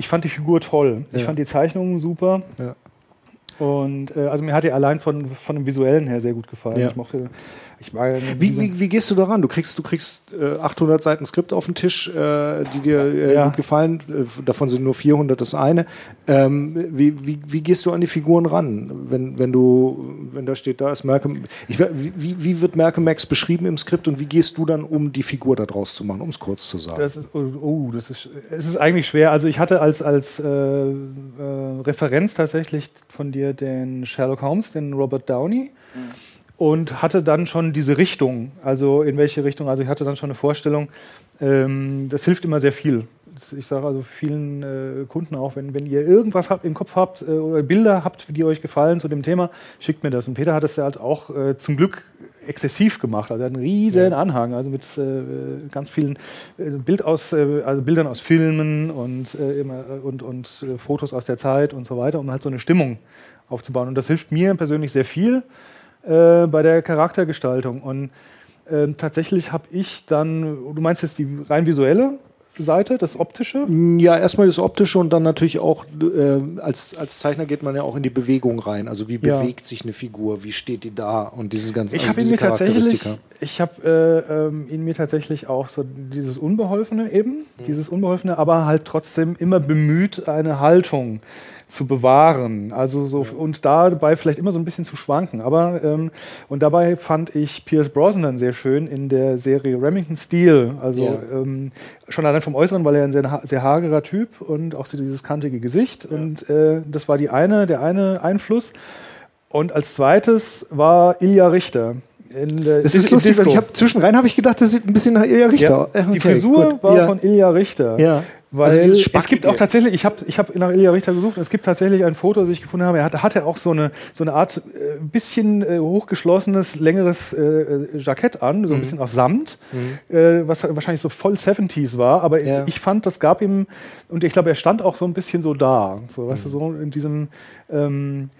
ich fand die Figur toll. Ich fand die Zeichnungen super. Und äh, also mir hat die allein von, von dem Visuellen her sehr gut gefallen. Ich mochte ich mag wie, wie, wie, gehst du daran? Du kriegst, du kriegst äh, 800 Seiten Skript auf den Tisch, äh, die dir äh, ja. gut gefallen. Äh, davon sind nur 400 das eine. Ähm, wie, wie, wie gehst du an die Figuren ran, wenn, wenn du, wenn da steht, da ist Malcolm. Ich, wie, wie wird Malcolm Max beschrieben im Skript und wie gehst du dann, um die Figur da draus zu machen, um es kurz zu sagen? Das ist, oh, oh, das ist, es ist eigentlich schwer. Also ich hatte als, als äh, äh, Referenz tatsächlich von dir den Sherlock Holmes, den Robert Downey. Mhm und hatte dann schon diese Richtung, also in welche Richtung, also ich hatte dann schon eine Vorstellung. Ähm, das hilft immer sehr viel. Ich sage also vielen äh, Kunden auch, wenn, wenn ihr irgendwas habt, im Kopf habt äh, oder Bilder habt, die euch gefallen zu dem Thema, schickt mir das. Und Peter hat es ja halt auch äh, zum Glück exzessiv gemacht. Also er hat einen riesen ja. Anhang, also mit äh, ganz vielen äh, Bild aus, äh, also Bildern aus Filmen und, immer, und, und Fotos aus der Zeit und so weiter, um halt so eine Stimmung aufzubauen. Und das hilft mir persönlich sehr viel äh, bei der Charaktergestaltung. Und äh, tatsächlich habe ich dann, du meinst jetzt die rein visuelle Seite, das Optische? Ja, erstmal das Optische und dann natürlich auch, äh, als, als Zeichner geht man ja auch in die Bewegung rein. Also wie ja. bewegt sich eine Figur, wie steht die da und diese ganzen ich also diese mir tatsächlich, Ich habe äh, ähm, in mir tatsächlich auch so dieses Unbeholfene eben, mhm. dieses Unbeholfene, aber halt trotzdem immer bemüht, eine Haltung zu bewahren. Also so ja. und dabei vielleicht immer so ein bisschen zu schwanken. Aber ähm, und dabei fand ich Pierce Brosnan sehr schön in der Serie Remington Steel. Also ja. ähm, schon allein vom Äußeren, weil er ein sehr, sehr hagerer Typ und auch so dieses kantige Gesicht. Ja. Und äh, das war die eine, der eine Einfluss. Und als zweites war Ilja Richter. Der, das ist lustig, weil ich habe zwischenrein habe ich gedacht, das sieht ein bisschen nach Ilja Richter. Ja, okay, die Frisur gut. war von Ilja Richter. Ja. Weil also es gibt auch tatsächlich, ich habe ich hab nach Ilja Richter gesucht, es gibt tatsächlich ein Foto, das ich gefunden habe. Er hatte, hatte auch so eine, so eine Art äh, bisschen äh, hochgeschlossenes, längeres äh, äh Jackett an, so ein mhm. bisschen aus Samt, mhm. äh, was wahrscheinlich so voll 70s war. Aber ja. ich fand, das gab ihm, und ich glaube, er stand auch so ein bisschen so da. So, mhm. weißt du, mhm. so in diesem. Ähm,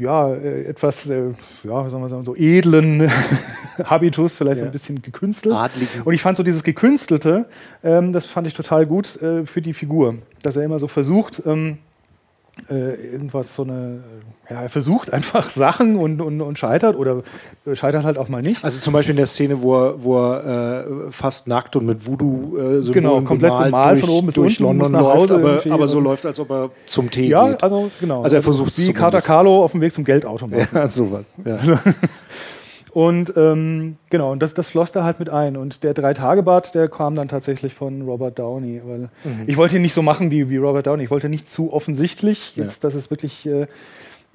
ja, äh, etwas, äh, ja, soll man sagen, so edlen Habitus, vielleicht ja. ein bisschen gekünstelt. Adligen. Und ich fand so dieses Gekünstelte, ähm, das fand ich total gut äh, für die Figur, dass er immer so versucht, ähm, äh, irgendwas so eine, ja, er versucht einfach Sachen und, und, und scheitert oder scheitert halt auch mal nicht. Also zum Beispiel in der Szene, wo er, wo er äh, fast nackt und mit Voodoo äh, so genau, komplett bemalt, bemalt von oben bis durch unten, London läuft, aber, aber so läuft, als ob er zum Tee ja, geht. Ja, also genau. Also er versucht Wie Carter Carlo auf dem Weg zum Geldautomaten. Ja, sowas. Ja. Und ähm, genau, und das, das floss da halt mit ein. Und der Drei-Tage-Bart, der kam dann tatsächlich von Robert Downey. Weil mhm. Ich wollte ihn nicht so machen wie, wie Robert Downey. Ich wollte nicht zu offensichtlich, jetzt, ja. dass es wirklich. Äh,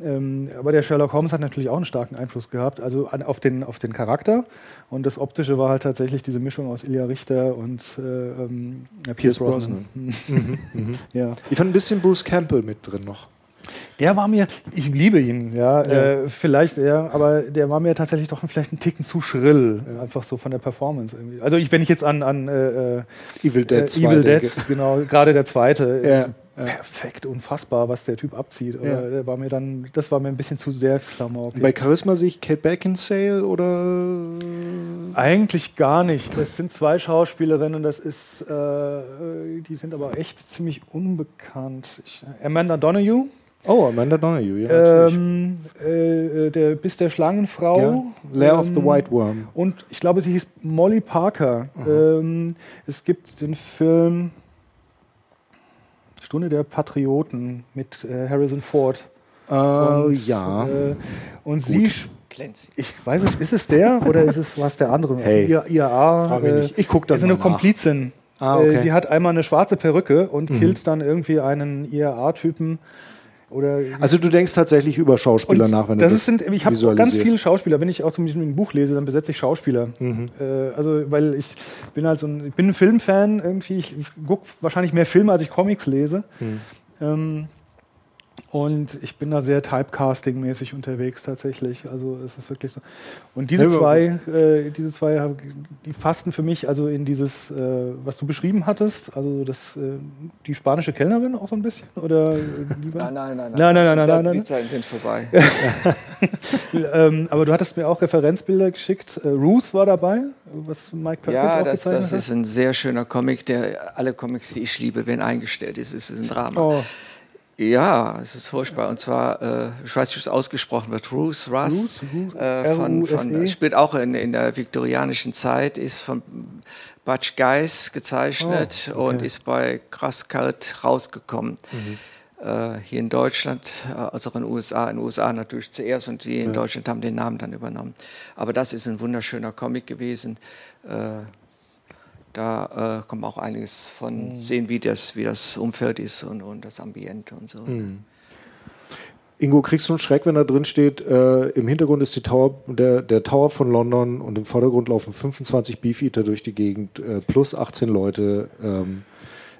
ähm, aber der Sherlock Holmes hat natürlich auch einen starken Einfluss gehabt, also an, auf, den, auf den Charakter. Und das Optische war halt tatsächlich diese Mischung aus Ilya Richter und äh, ähm, Pierce Brosnan. Mhm. mhm. Mhm. ja. Ich fand ein bisschen Bruce Campbell mit drin noch. Der war mir, ich liebe ihn, ja, ja. Äh, vielleicht, ja, aber der war mir tatsächlich doch vielleicht einen Ticken zu schrill, ja. einfach so von der Performance irgendwie. Also ich, wenn ich jetzt an, an äh, äh Evil Dead, äh, Evil Dead, genau, gerade der zweite, ja. perfekt, unfassbar, was der Typ abzieht. Aber der war mir dann, das war mir ein bisschen zu sehr klamaukig. Bei Charisma sehe ich Kate Beckinsale oder? Eigentlich gar nicht. Das sind zwei Schauspielerinnen, das ist, äh, die sind aber echt ziemlich unbekannt. Ich, Amanda Donoghue. Oh, Amanda Donoghue, ja. Ähm, äh, der Biss der Schlangenfrau. Ja. Lair ähm, of the ähm, White Worm. Und ich glaube, sie hieß Molly Parker. Ähm, es gibt den Film Stunde der Patrioten mit äh, Harrison Ford. Äh, und, ja. Äh, und sie, Clancy. ich weiß es, ist es der oder ist es was der andere? Hey, Ihr, IAA. frag mich nicht. Ich guck das ist eine nach. Komplizin. Ah, okay. Mhm. Äh, Sie hat einmal eine schwarze Perücke und killt dann irgendwie einen IAA-Typen. Oder Also du denkst tatsächlich über Schauspieler nach, wenn das du ist, sind, ich habe ganz viele Schauspieler. Wenn ich auch zum Beispiel ein Buch lese, dann besetze ich Schauspieler. Mhm. Äh, also weil ich bin halt so ein, ich bin ein Filmfan irgendwie. Ich, ich gucke wahrscheinlich mehr Filme, als ich Comics lese. Mhm. Ähm, und ich bin da sehr Typecasting-mäßig unterwegs tatsächlich. Also es ist wirklich so. Und diese Ja, zwei, äh, diese zwei, die fassten für mich also in dieses, äh, was du beschrieben hattest, also das, äh, die spanische Kellnerin auch so ein bisschen oder äh, lieber? Nein, nein, nein, Nein, nein, nein, nein, nein, Die nein. Zeiten sind vorbei. ähm, aber du hattest mir auch Referenzbilder geschickt. Äh, Ruth war dabei, was Mike Perkins Ja, auch das, gezeichnet das ist ein sehr schöner Comic, der alle Comics, die ich liebe, werden eingestellt. Es ist ein Drama. hat. Oh, Ja, es ist furchtbar. Und zwar, äh, ich weiß nicht, wie es ausgesprochen wird, Ruth, Russ, Ruth, äh, von, von, R-U-S-E. spielt auch in, in der viktorianischen Zeit, ist von Butch Geis gezeichnet Oh, okay. und ist bei Krasskalt rausgekommen. Äh, hier in Deutschland, äh, also auch in den USA, in den USA natürlich zuerst und die in Deutschland haben den Namen dann übernommen. Aber das ist ein wunderschöner Comic gewesen. Äh, da äh, kommt auch einiges von sehen, wie das, wie das Umfeld ist und, und das Ambiente und so. Ingo, kriegst du einen Schreck, wenn da drin steht, äh, im Hintergrund ist die Tower, der, der Tower von London und im Vordergrund laufen 25 Beefeater durch die Gegend, äh, plus 18 Leute. Ähm,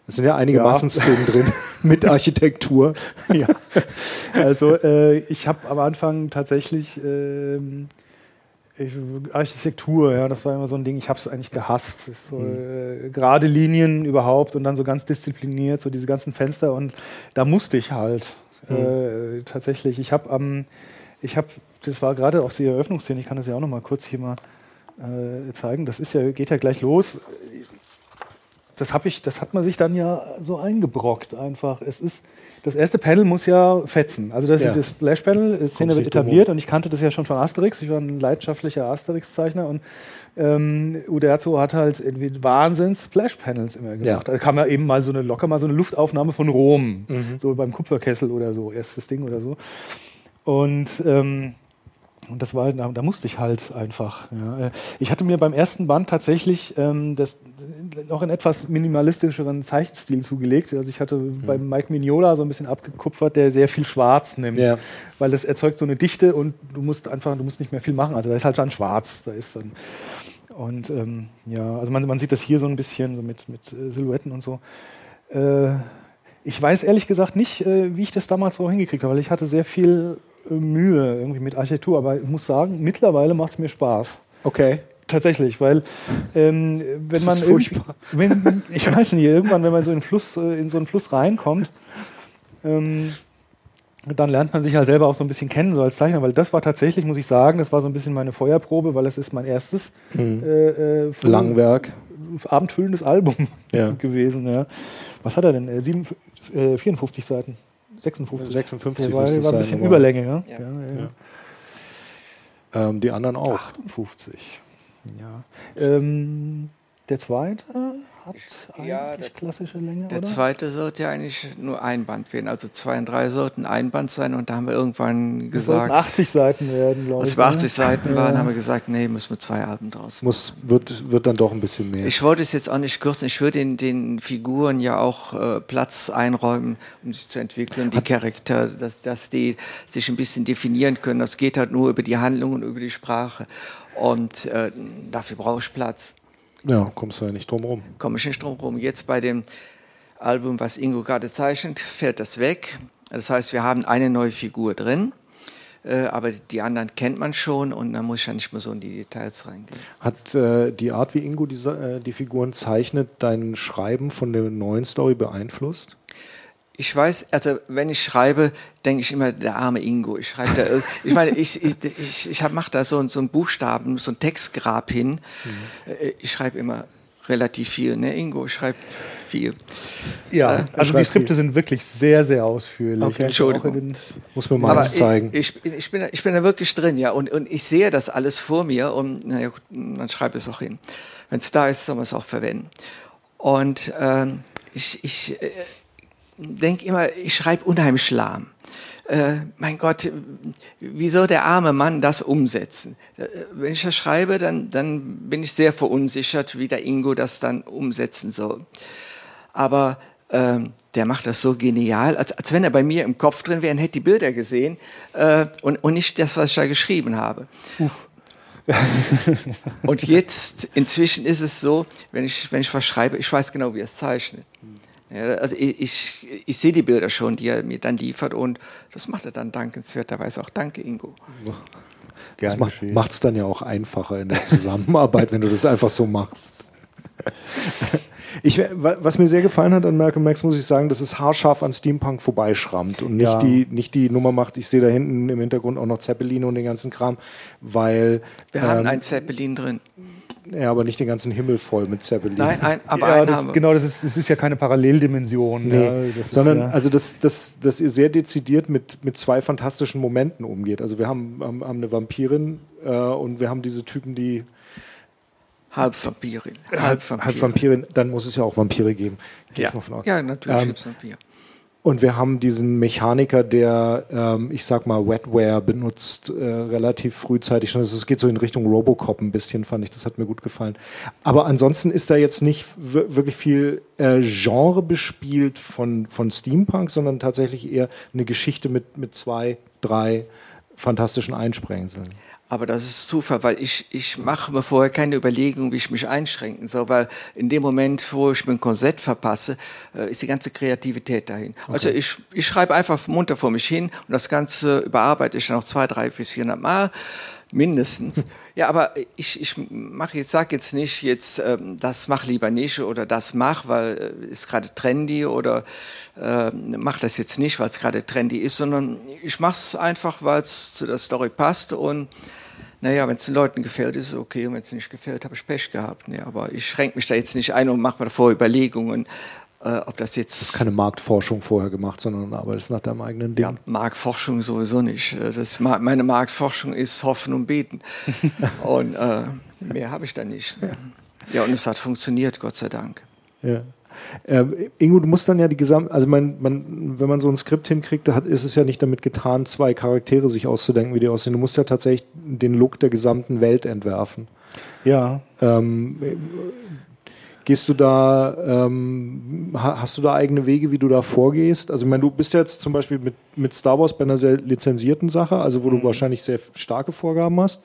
es sind ja einige Ja. Massenszenen drin mit Architektur. ja. Also äh, ich habe am Anfang tatsächlich ähm, ich, Architektur, ja, das war immer so ein Ding, ich habe es eigentlich gehasst. So, äh, gerade Linien überhaupt und dann so ganz diszipliniert, so diese ganzen Fenster und da musste ich halt äh, tatsächlich. Ich habe am, ich habe, das war gerade auch die Eröffnungsszene, ich kann das ja auch noch mal kurz hier mal äh, zeigen. Das ist ja, geht ja gleich los das habe ich, das hat man sich dann ja so eingebrockt einfach. Es ist, das erste Panel muss ja fetzen. Also das Ja. ist das Splash-Panel, die Szene wird etabliert und ich kannte das ja schon von Asterix. Ich war ein leidenschaftlicher Asterix-Zeichner und ähm, Uderzo hat halt irgendwie Wahnsinns Splash-Panels immer gemacht. Ja. Da kam ja eben mal so eine locker mal so eine Luftaufnahme von Rom, Mhm. so beim Kupferkessel oder so, erstes Ding oder so. Und ähm, und das war, da, da musste ich halt einfach. Ja. Äh, Ich hatte mir beim ersten Band tatsächlich ähm, das, noch einen etwas minimalistischeren Zeichenstil zugelegt. Also ich hatte bei Mike Mignola so ein bisschen abgekupfert, der sehr viel Schwarz nimmt. Ja. Weil das erzeugt so eine Dichte und du musst einfach, du musst nicht mehr viel machen. Also da ist halt dann schwarz. Da ist dann. Und ähm, ja, also man, man sieht das hier so ein bisschen so mit, mit äh, Silhouetten und so. Äh, ich weiß ehrlich gesagt nicht, äh, wie ich das damals so hingekriegt habe, weil ich hatte sehr viel äh, Mühe irgendwie mit Architektur. Aber ich muss sagen, mittlerweile macht es mir Spaß. Okay. Tatsächlich, weil ähm, wenn Das man ist furchtbar. wenn, ich weiß nicht, irgendwann, wenn man so in, Fluss, äh, in so einen Fluss reinkommt, ähm, dann lernt man sich halt selber auch so ein bisschen kennen, so als Zeichner, weil das war tatsächlich, muss ich sagen, das war so ein bisschen meine Feuerprobe, weil das ist mein erstes äh, äh, Film- Langwerk. abendfüllendes Album Ja. gewesen. Ja. Was hat er denn? Äh, sieben, äh, 54 Seiten. 56. 56 Der war, war ein sein, bisschen aber- Überlänge. Ja? Ja. Ja, ja, ja. Ähm, die anderen auch. 58. Ja. Ähm, der zweite hat eigentlich Ja, der- klassische Länge, Der oder? zweite sollte ja eigentlich nur ein Band werden. Also zwei und drei sollten ein Band sein und da haben wir irgendwann Das gesagt, 80 Seiten werden, glaube als ich. wir ne? 80 Seiten waren, Ja. haben wir gesagt, nee, müssen wir zwei Alben draus machen. Muss, wird, wird dann doch ein bisschen mehr. Ich wollte es jetzt auch nicht kürzen. Ich würde den, den Figuren ja auch äh, Platz einräumen, um sich zu entwickeln. Die Charakter, dass, dass die sich ein bisschen definieren können. Das geht halt nur über die Handlung und über die Sprache. Und äh, dafür brauche ich Platz. Ja, kommst du ja nicht drum rum. Komme ich nicht drum rum. Jetzt bei dem Album, was Ingo gerade zeichnet, fällt das weg. Das heißt, wir haben eine neue Figur drin. Äh, aber die anderen kennt man schon und dann muss ich ja nicht mehr so in die Details reingehen. Hat äh, die Art, wie Ingo die, Sa- äh, die Figuren zeichnet, dein Schreiben von der neuen Story beeinflusst? Ich weiß, also wenn ich schreibe, denke ich immer, der arme Ingo. Ich schreibe da, ich meine, ich, ich, ich, ich mache da so, so ein Buchstaben, so ein Textgrab hin. Äh, Ich schreibe immer relativ viel, ne, Ingo? Ich schreibe viel. Ja, Äh, also die Skripte sind wirklich sehr, sehr ausführlich. Okay. Entschuldigung. in den- Muss mir mal Aber zeigen. Ich, ich, ich, bin, da- ich bin da wirklich drin, ja. Und, und ich sehe das alles vor mir und naja, gut, dann schreibe es auch hin. Wenn es da ist, soll man es auch verwenden. Und ähm, ich, ich äh, denke immer, ich schreibe unheimlich lahm. äh, mein Gott, wie soll der arme Mann das umsetzen? Äh, wenn ich das schreibe, dann, dann bin ich sehr verunsichert, wie der Ingo das dann umsetzen soll. Aber ähm, der macht das so genial, als, als wenn er bei mir im Kopf drin wäre und hätte die Bilder gesehen äh, und, und nicht das, was ich da geschrieben habe. Uff. und jetzt, inzwischen ist es so, wenn ich, wenn ich was schreibe, ich weiß genau, wie er es zeichnet. Ja, also ich, ich, ich, sehe die Bilder schon, die er mir dann liefert und das macht er dann dankenswerterweise auch. Danke, Ingo. Das macht es dann ja auch einfacher in der Zusammenarbeit, wenn du das einfach so machst. Ich, was mir sehr gefallen hat an Malcolm Max, muss ich sagen, dass es haarscharf an Steampunk vorbeischrammt und nicht, ja. die, nicht die Nummer macht. Ich sehe da hinten im Hintergrund auch noch Zeppelin und den ganzen Kram, weil. Wir ähm, haben einen Zeppelin drin. Ja, aber nicht den ganzen Himmel voll mit Zeppelin. Nein, ein, aber ja, das, genau, das ist, das ist ja keine Paralleldimension. Nee, ja, sondern ja also dass, dass, dass ihr sehr dezidiert mit, mit zwei fantastischen Momenten umgeht. Also wir haben, haben, haben eine Vampirin äh, und wir haben diese Typen, die Halbvampirin. Halbvampirin. Halbvampirin, dann muss es ja auch Vampire geben. Ja. ja, natürlich ähm, gibt es Vampire. Und wir haben diesen Mechaniker, der, ähm, ich sag mal, Wetware benutzt, äh, relativ frühzeitig schon. Es geht so in Richtung Robocop ein bisschen, fand ich. Das hat mir gut gefallen. Aber ansonsten ist da jetzt nicht wirklich viel äh, Genre bespielt von, von Steampunk, sondern tatsächlich eher eine Geschichte mit, mit zwei, drei fantastischen Einsprengseln. Aber das ist Zufall, weil ich, ich mache mir vorher keine Überlegung, wie ich mich einschränken soll, weil in dem Moment, wo ich mir ein Korsett verpasse, äh, ist die ganze Kreativität dahin. Okay. Also ich, ich schreibe einfach munter vor mich hin und das Ganze überarbeite ich noch zwei, drei bis vierhundert Mal mindestens. Ja, aber ich, ich mache jetzt, sag jetzt nicht, jetzt ähm, das mach lieber nicht oder das mach, weil äh, ist gerade trendy oder äh, mach das jetzt nicht, weil es gerade trendy ist, sondern ich mache es einfach, weil es zu der Story passt und naja, wenn es den Leuten gefällt, ist es okay. Und wenn es nicht gefällt, habe ich Pech gehabt. Nee, aber ich schränke mich da jetzt nicht ein und mache mir davor Überlegungen, äh, ob das jetzt. Das ist keine Marktforschung vorher gemacht, sondern arbeitest nach deinem eigenen Ding. Ja, Marktforschung sowieso nicht. Äh, das, meine Marktforschung ist Hoffen und Beten. und äh, mehr habe ich da nicht. Ja. ja, und es hat funktioniert, Gott sei Dank. Ja. Äh, Ingo, du musst dann ja die gesamte, also man, man, wenn man so ein Skript hinkriegt, hat, ist es ja nicht damit getan, zwei Charaktere sich auszudenken, wie die aussehen. Du musst ja tatsächlich den Look der gesamten Welt entwerfen. Ja. Ähm, Gehst du da, ähm, hast du da eigene Wege, wie du da vorgehst? Also, ich meine, du bist jetzt zum Beispiel mit, mit Star Wars bei einer sehr lizenzierten Sache, also wo mhm. du wahrscheinlich sehr starke Vorgaben hast.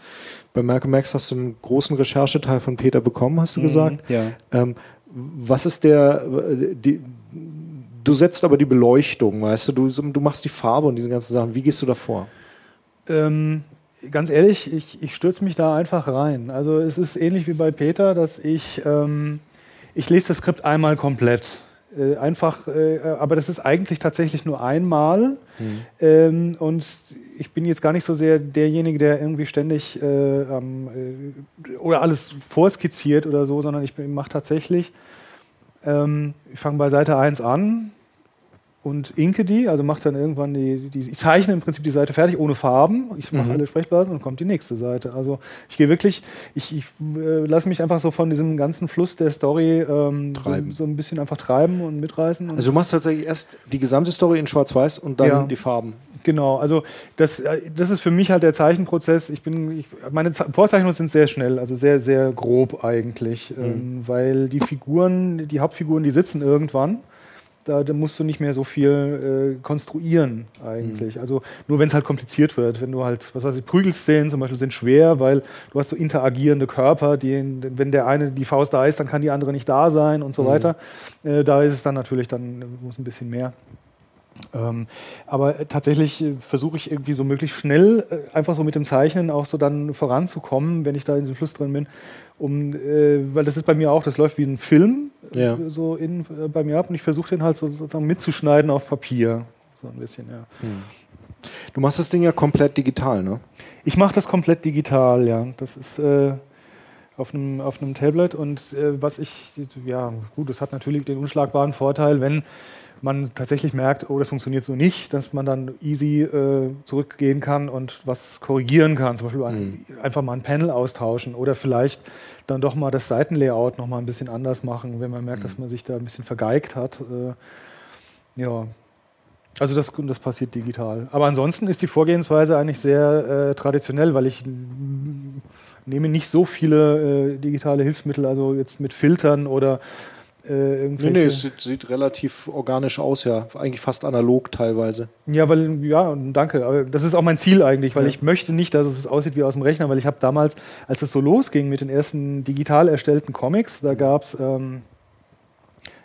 Bei Malcolm X hast du einen großen Rechercheteil von Peter bekommen, hast du mhm, gesagt. Ja. Ähm, was ist der, die, du setzt aber die Beleuchtung, weißt du? du, du machst die Farbe und diese ganzen Sachen. Wie gehst du da vor? Ähm, ganz ehrlich, ich, ich stürze mich da einfach rein. Also es ist ähnlich wie bei Peter, dass ich ähm, ich lese das Skript einmal komplett. Äh, einfach, äh, aber das ist eigentlich tatsächlich nur einmal. Mhm. Ähm, und ich bin jetzt gar nicht so sehr derjenige, der irgendwie ständig äh, äh oder alles vorskizziert oder so, sondern ich mache tatsächlich, ähm, ich fange bei Seite 1 an, und inke die, also mache dann irgendwann die, die, ich zeichne im Prinzip die Seite fertig ohne Farben. Ich mache mhm. alle Sprechblasen und kommt die nächste Seite. Also ich gehe wirklich, ich, ich äh, lasse mich einfach so von diesem ganzen Fluss der Story ähm, so, so, ein bisschen einfach treiben und mitreißen. Und also du machst tatsächlich erst die gesamte Story in Schwarz-Weiß und dann ja. die Farben. Genau, also das, äh, das ist für mich halt der Zeichenprozess. Ich bin, ich, meine Vorzeichnungen sind sehr schnell, also sehr, sehr grob eigentlich, mhm. ähm, weil die Figuren, die Hauptfiguren, die sitzen irgendwann da, da, musst du nicht mehr so viel äh, konstruieren eigentlich. Mhm. Also nur wenn es halt kompliziert wird, wenn du halt, was weiß ich, Prügelszenen zum Beispiel sind schwer, weil du hast so interagierende Körper, die, wenn der eine die Faust da ist, dann kann die andere nicht da sein und so mhm. weiter. Äh, da ist es dann natürlich, dann muss ein bisschen mehr. Ähm, aber tatsächlich äh, versuche ich irgendwie so möglichst schnell äh, einfach so mit dem Zeichnen auch so dann voranzukommen, wenn ich da in diesem Fluss drin bin, um, äh, weil das ist bei mir auch, das läuft wie ein Film ja. Äh, so in, äh, bei mir ab und ich versuche den halt so, sozusagen mitzuschneiden auf Papier, so ein bisschen, ja. Hm. Du machst das Ding ja komplett digital, ne? Ich mache das komplett digital, ja. Das ist äh, auf einem auf einem Tablet und was ich, ja gut, das hat natürlich den unschlagbaren Vorteil, wenn man tatsächlich merkt, oh, das funktioniert so nicht, dass man dann easy äh, zurückgehen kann und was korrigieren kann. Zum Beispiel mhm. einfach mal ein Panel austauschen oder vielleicht dann doch mal das Seitenlayout noch mal ein bisschen anders machen, wenn man merkt, mhm. dass man sich da ein bisschen vergeigt hat. Äh, ja. Also das, das passiert digital. Aber ansonsten ist die Vorgehensweise eigentlich sehr äh, traditionell, weil ich nehme nicht so viele äh, digitale Hilfsmittel, also jetzt mit Filtern oder äh, nee, nee, es sieht, sieht, relativ organisch aus, ja. Eigentlich fast analog teilweise. Ja, weil, ja, danke. Aber das ist auch mein Ziel eigentlich, weil ja. ich möchte nicht, dass es aussieht wie aus dem Rechner, weil ich habe damals, als es so losging mit den ersten digital erstellten Comics, da gab es. Ähm,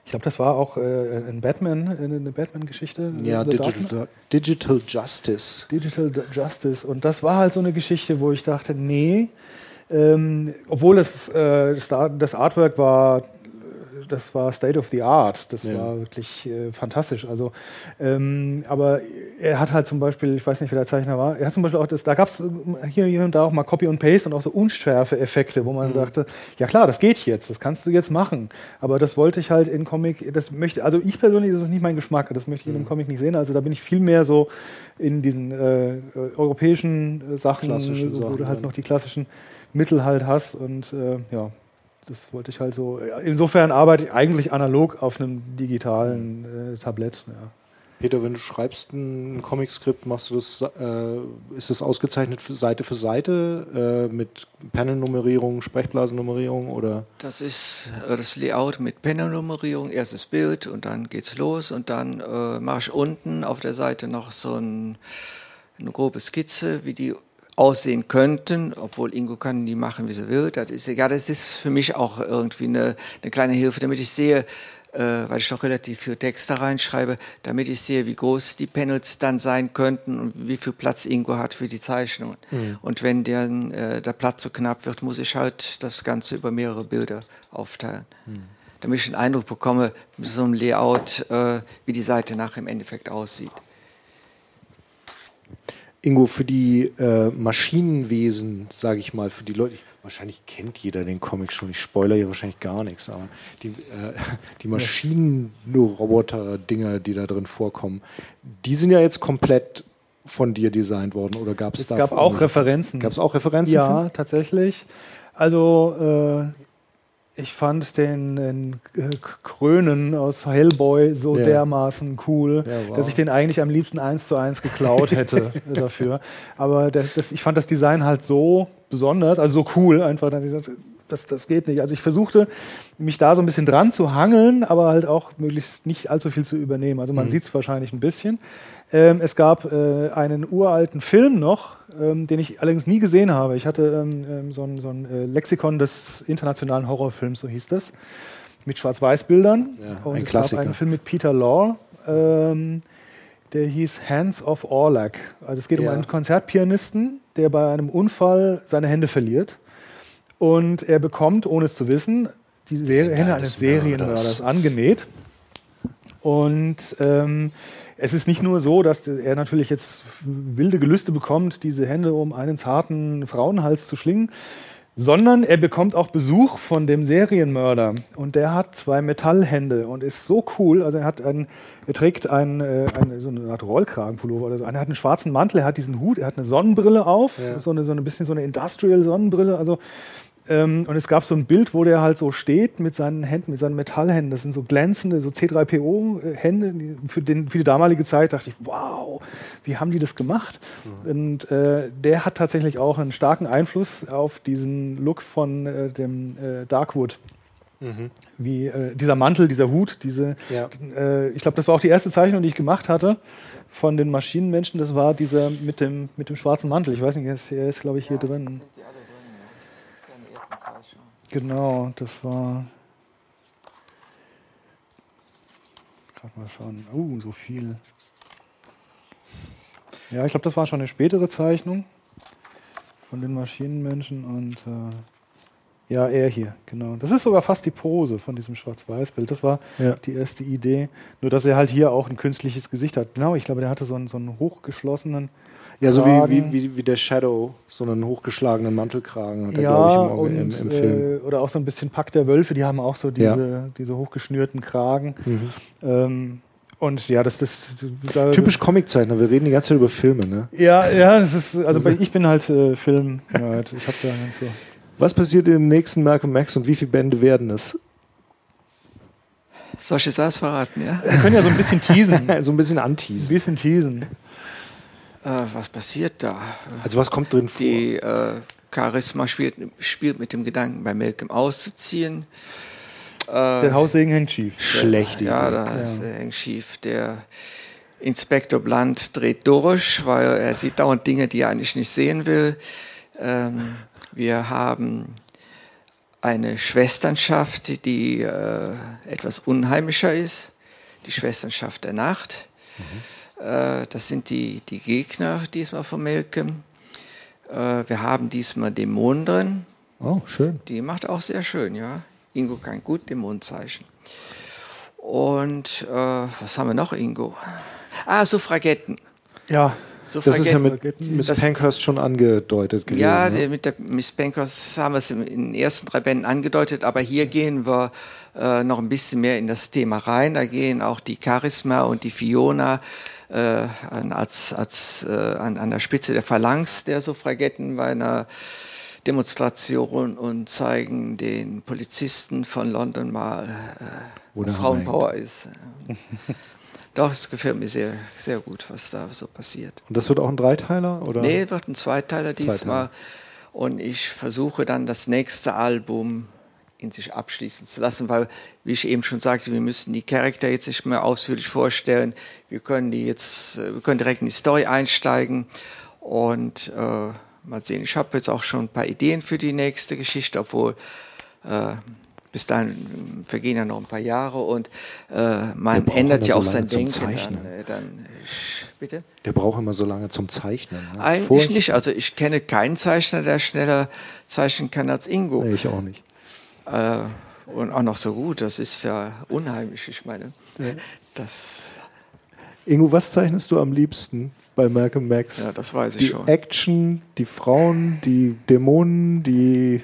ich glaube, das war auch äh, ein Batman, eine Batman-Geschichte. Ja, Digital, Digital, Justice. Digital Justice. Und das war halt so eine Geschichte, wo ich dachte, nee, ähm, obwohl es, äh, das Artwork war das war State of the Art. Das ja. war wirklich äh, fantastisch. Also, ähm, aber er hat halt zum Beispiel, ich weiß nicht, wer der Zeichner war, er hat zum Beispiel auch das, da gab es hier, hier und da auch mal Copy und Paste und auch so Unschärfe-Effekte, wo man mhm. sagte, ja klar, das geht jetzt, das kannst du jetzt machen. Aber das wollte ich halt in Comic, das möchte, also ich persönlich ist es nicht mein Geschmack, das möchte ich in einem mhm. Comic nicht sehen. Also da bin ich viel mehr so in diesen äh, europäischen äh, Sachen, wo Sachen, du halt noch die klassischen Mittel halt hast und äh, ja, das wollte ich halt so. Insofern arbeite ich eigentlich analog auf einem digitalen äh, Tablett. Ja. Peter, wenn du schreibst ein Comic-Skript, machst du das, äh, ist das ausgezeichnet für Seite für Seite äh, mit Panel-Nummerierung, Sprechblasennummerierung oder? Das ist äh, das Layout mit Panel-Nummerierung, erstes Bild und dann geht's los und dann äh, mache ich unten auf der Seite noch so ein, eine grobe Skizze, wie die aussehen könnten, obwohl Ingo kann die machen, wie sie will. Das ist ja, das ist für mich auch irgendwie eine, eine kleine Hilfe, damit ich sehe, äh, weil ich doch relativ viel Text da reinschreibe, damit ich sehe, wie groß die Panels dann sein könnten und wie viel Platz Ingo hat für die Zeichnungen. Mhm. Und wenn der, äh, der Platz zu so knapp wird, muss ich halt das Ganze über mehrere Bilder aufteilen. Mhm. Damit ich den Eindruck bekomme, mit so einem Layout, äh, wie die Seite nachher im Endeffekt aussieht. Ingo, für die äh, Maschinenwesen, sage ich mal, für die Leute, wahrscheinlich kennt jeder den Comic schon, ich spoilere hier wahrscheinlich gar nichts, aber die, äh, die Maschinenroboter-Dinger, die da drin vorkommen, die sind ja jetzt komplett von dir designt worden oder gab es da? Es gab auch Referenzen. Gab es auch Referenzen? Ja, tatsächlich. Also äh, ich fand den, den, Krönen aus Hellboy so ja. dermaßen cool, ja, wow. dass ich den eigentlich am liebsten eins zu eins geklaut hätte dafür. Aber das, das, ich fand das Design halt so besonders, also so cool einfach, dass ich sagte, das, das geht nicht. Also ich versuchte, mich da so ein bisschen dran zu hangeln, aber halt auch möglichst nicht allzu viel zu übernehmen. Also man mhm. sieht es wahrscheinlich ein bisschen. Ähm, es gab äh, einen uralten Film noch, ähm, den ich allerdings nie gesehen habe. Ich hatte ähm, ähm so ein, so ein äh, Lexikon des internationalen Horrorfilms, so hieß das, mit Schwarz-Weiß-Bildern. Ja, Und es Klassiker. gab einen Film mit Peter Law, ähm, der hieß Hands of Orlac. Also es geht ja. um einen Konzertpianisten, der bei einem Unfall seine Hände verliert. Und er bekommt, ohne es zu wissen, die Serie, Hände eines Serienmörders angenäht. Und ähm, es ist nicht nur so, dass er natürlich jetzt wilde Gelüste bekommt, diese Hände um einen zarten Frauenhals zu schlingen, sondern er bekommt auch Besuch von dem Serienmörder und der hat zwei Metallhände und ist so cool. Also er hat einen, er trägt einen, äh, eine, so eine Art Rollkragenpullover oder so. Er hat einen schwarzen Mantel, er hat diesen Hut, er hat eine Sonnenbrille auf, ja. so eine so ein bisschen so eine Industrial Sonnenbrille. Also ähm, und es gab so ein Bild, wo der halt so steht mit seinen Händen, mit seinen Metallhänden. Das sind so glänzende, so C3PO-Hände. Für, für die damalige Zeit dachte ich, wow, wie haben die das gemacht? Mhm. Und äh, der hat tatsächlich auch einen starken Einfluss auf diesen Look von äh, dem äh, Darkwood. Mhm. Wie äh, dieser Mantel, dieser Hut, diese. Ja. Äh, ich glaube, das war auch die erste Zeichnung, die ich gemacht hatte von den Maschinenmenschen. Das war dieser mit dem, mit dem schwarzen Mantel. Ich weiß nicht, er ist, ist glaube ich, hier ja, drin. Genau, das war. Gerade mal schauen. Oh, uh, so viel. Ja, ich glaube, das war schon eine spätere Zeichnung von den Maschinenmenschen und äh, ja, er hier, genau. Das ist sogar fast die Pose von diesem Schwarz-Weiß-Bild. Das war ja. die erste Idee. Nur, dass er halt hier auch ein künstliches Gesicht hat. Genau, ich glaube, der hatte so einen, so einen hochgeschlossenen ja, so wie, wie, wie, der Shadow, so einen hochgeschlagenen Mantelkragen hat er, ja, glaube ich, im, im, im Film. Äh, oder auch so ein bisschen Pack der Wölfe, die haben auch so diese, ja. diese hochgeschnürten Kragen. Mhm. Ähm, und ja, das ist da, typisch Comiczeichner. Wir reden die ganze Zeit über Filme, ne? Ja, ja, das ist also ich bin halt äh, Film. -Nerd. Ich habe da ganz so. Was passiert im nächsten Malcolm Max und wie viele Bände werden es? Soll ich jetzt alles verraten, ja? Wir können ja so ein bisschen teasen. so ein bisschen Ein anteasen. bisschen teasen. Äh, was passiert da? Also was kommt drin vor? Die äh, Charisma spielt, spielt mit dem Gedanken, bei Malcolm auszuziehen. Der Haussegen hängt schief. Schlechte Ja, da er hängt schief. Der Inspektor Blunt dreht durch, weil er sieht dauernd Dinge, die er eigentlich nicht sehen will. Ähm, wir haben eine Schwesternschaft, die, äh, etwas unheimlicher ist. Die Schwesternschaft der Nacht. Äh, das sind die, die Gegner diesmal von Malcolm. Äh, wir haben diesmal Dämonen drin. Oh, schön. Die macht auch sehr schön, ja. Ingo kann gut Dämonenzeichen. Und äh, was haben wir noch, Ingo? Ah, Suffragetten. Ja, Das ist ja mit Suffragetten. Miss Das- Pankhurst schon angedeutet gewesen. Ja, ne? mit der Miss Bankers haben wir es in den ersten drei Bänden angedeutet, aber hier gehen wir äh, noch ein bisschen mehr in das Thema rein. Da gehen auch die Charisma und die Fiona äh, an, als, als, äh, an, an der Spitze der Phalanx der Suffragetten bei einer Demonstration und zeigen den Polizisten von London mal, äh, Wo was Frauenpower ist. Doch, es gefällt mir sehr, sehr gut, was da so passiert. Und das wird auch ein Dreiteiler? Oder? Nee, wird ein Zweiteiler Zweiteiler. diesmal. Und ich versuche dann das nächste Album in sich abschließen zu lassen, weil, wie ich eben schon sagte, wir müssen die Charakter jetzt nicht mehr ausführlich vorstellen. Wir können die jetzt, äh, wir können direkt in die Story einsteigen und äh, mal sehen. Ich habe jetzt auch schon ein paar Ideen für die nächste Geschichte, obwohl äh, bis dahin vergehen ja noch ein paar Jahre und äh, man ändert ja so auch sein lange zum Denken. Zeichnen. Dann, äh, dann ich, bitte. Der braucht immer so lange zum Zeichnen. ne? Eigentlich nicht. Also ich kenne keinen Zeichner, der schneller zeichnen kann als Ingo. Nee, ich auch nicht. Äh, und auch noch so gut. Das ist ja unheimlich. Ich meine, das, Ingo, was zeichnest du am liebsten bei Malcolm Max? ja, das weiß ich die schon. Action, die Frauen, die Dämonen, die.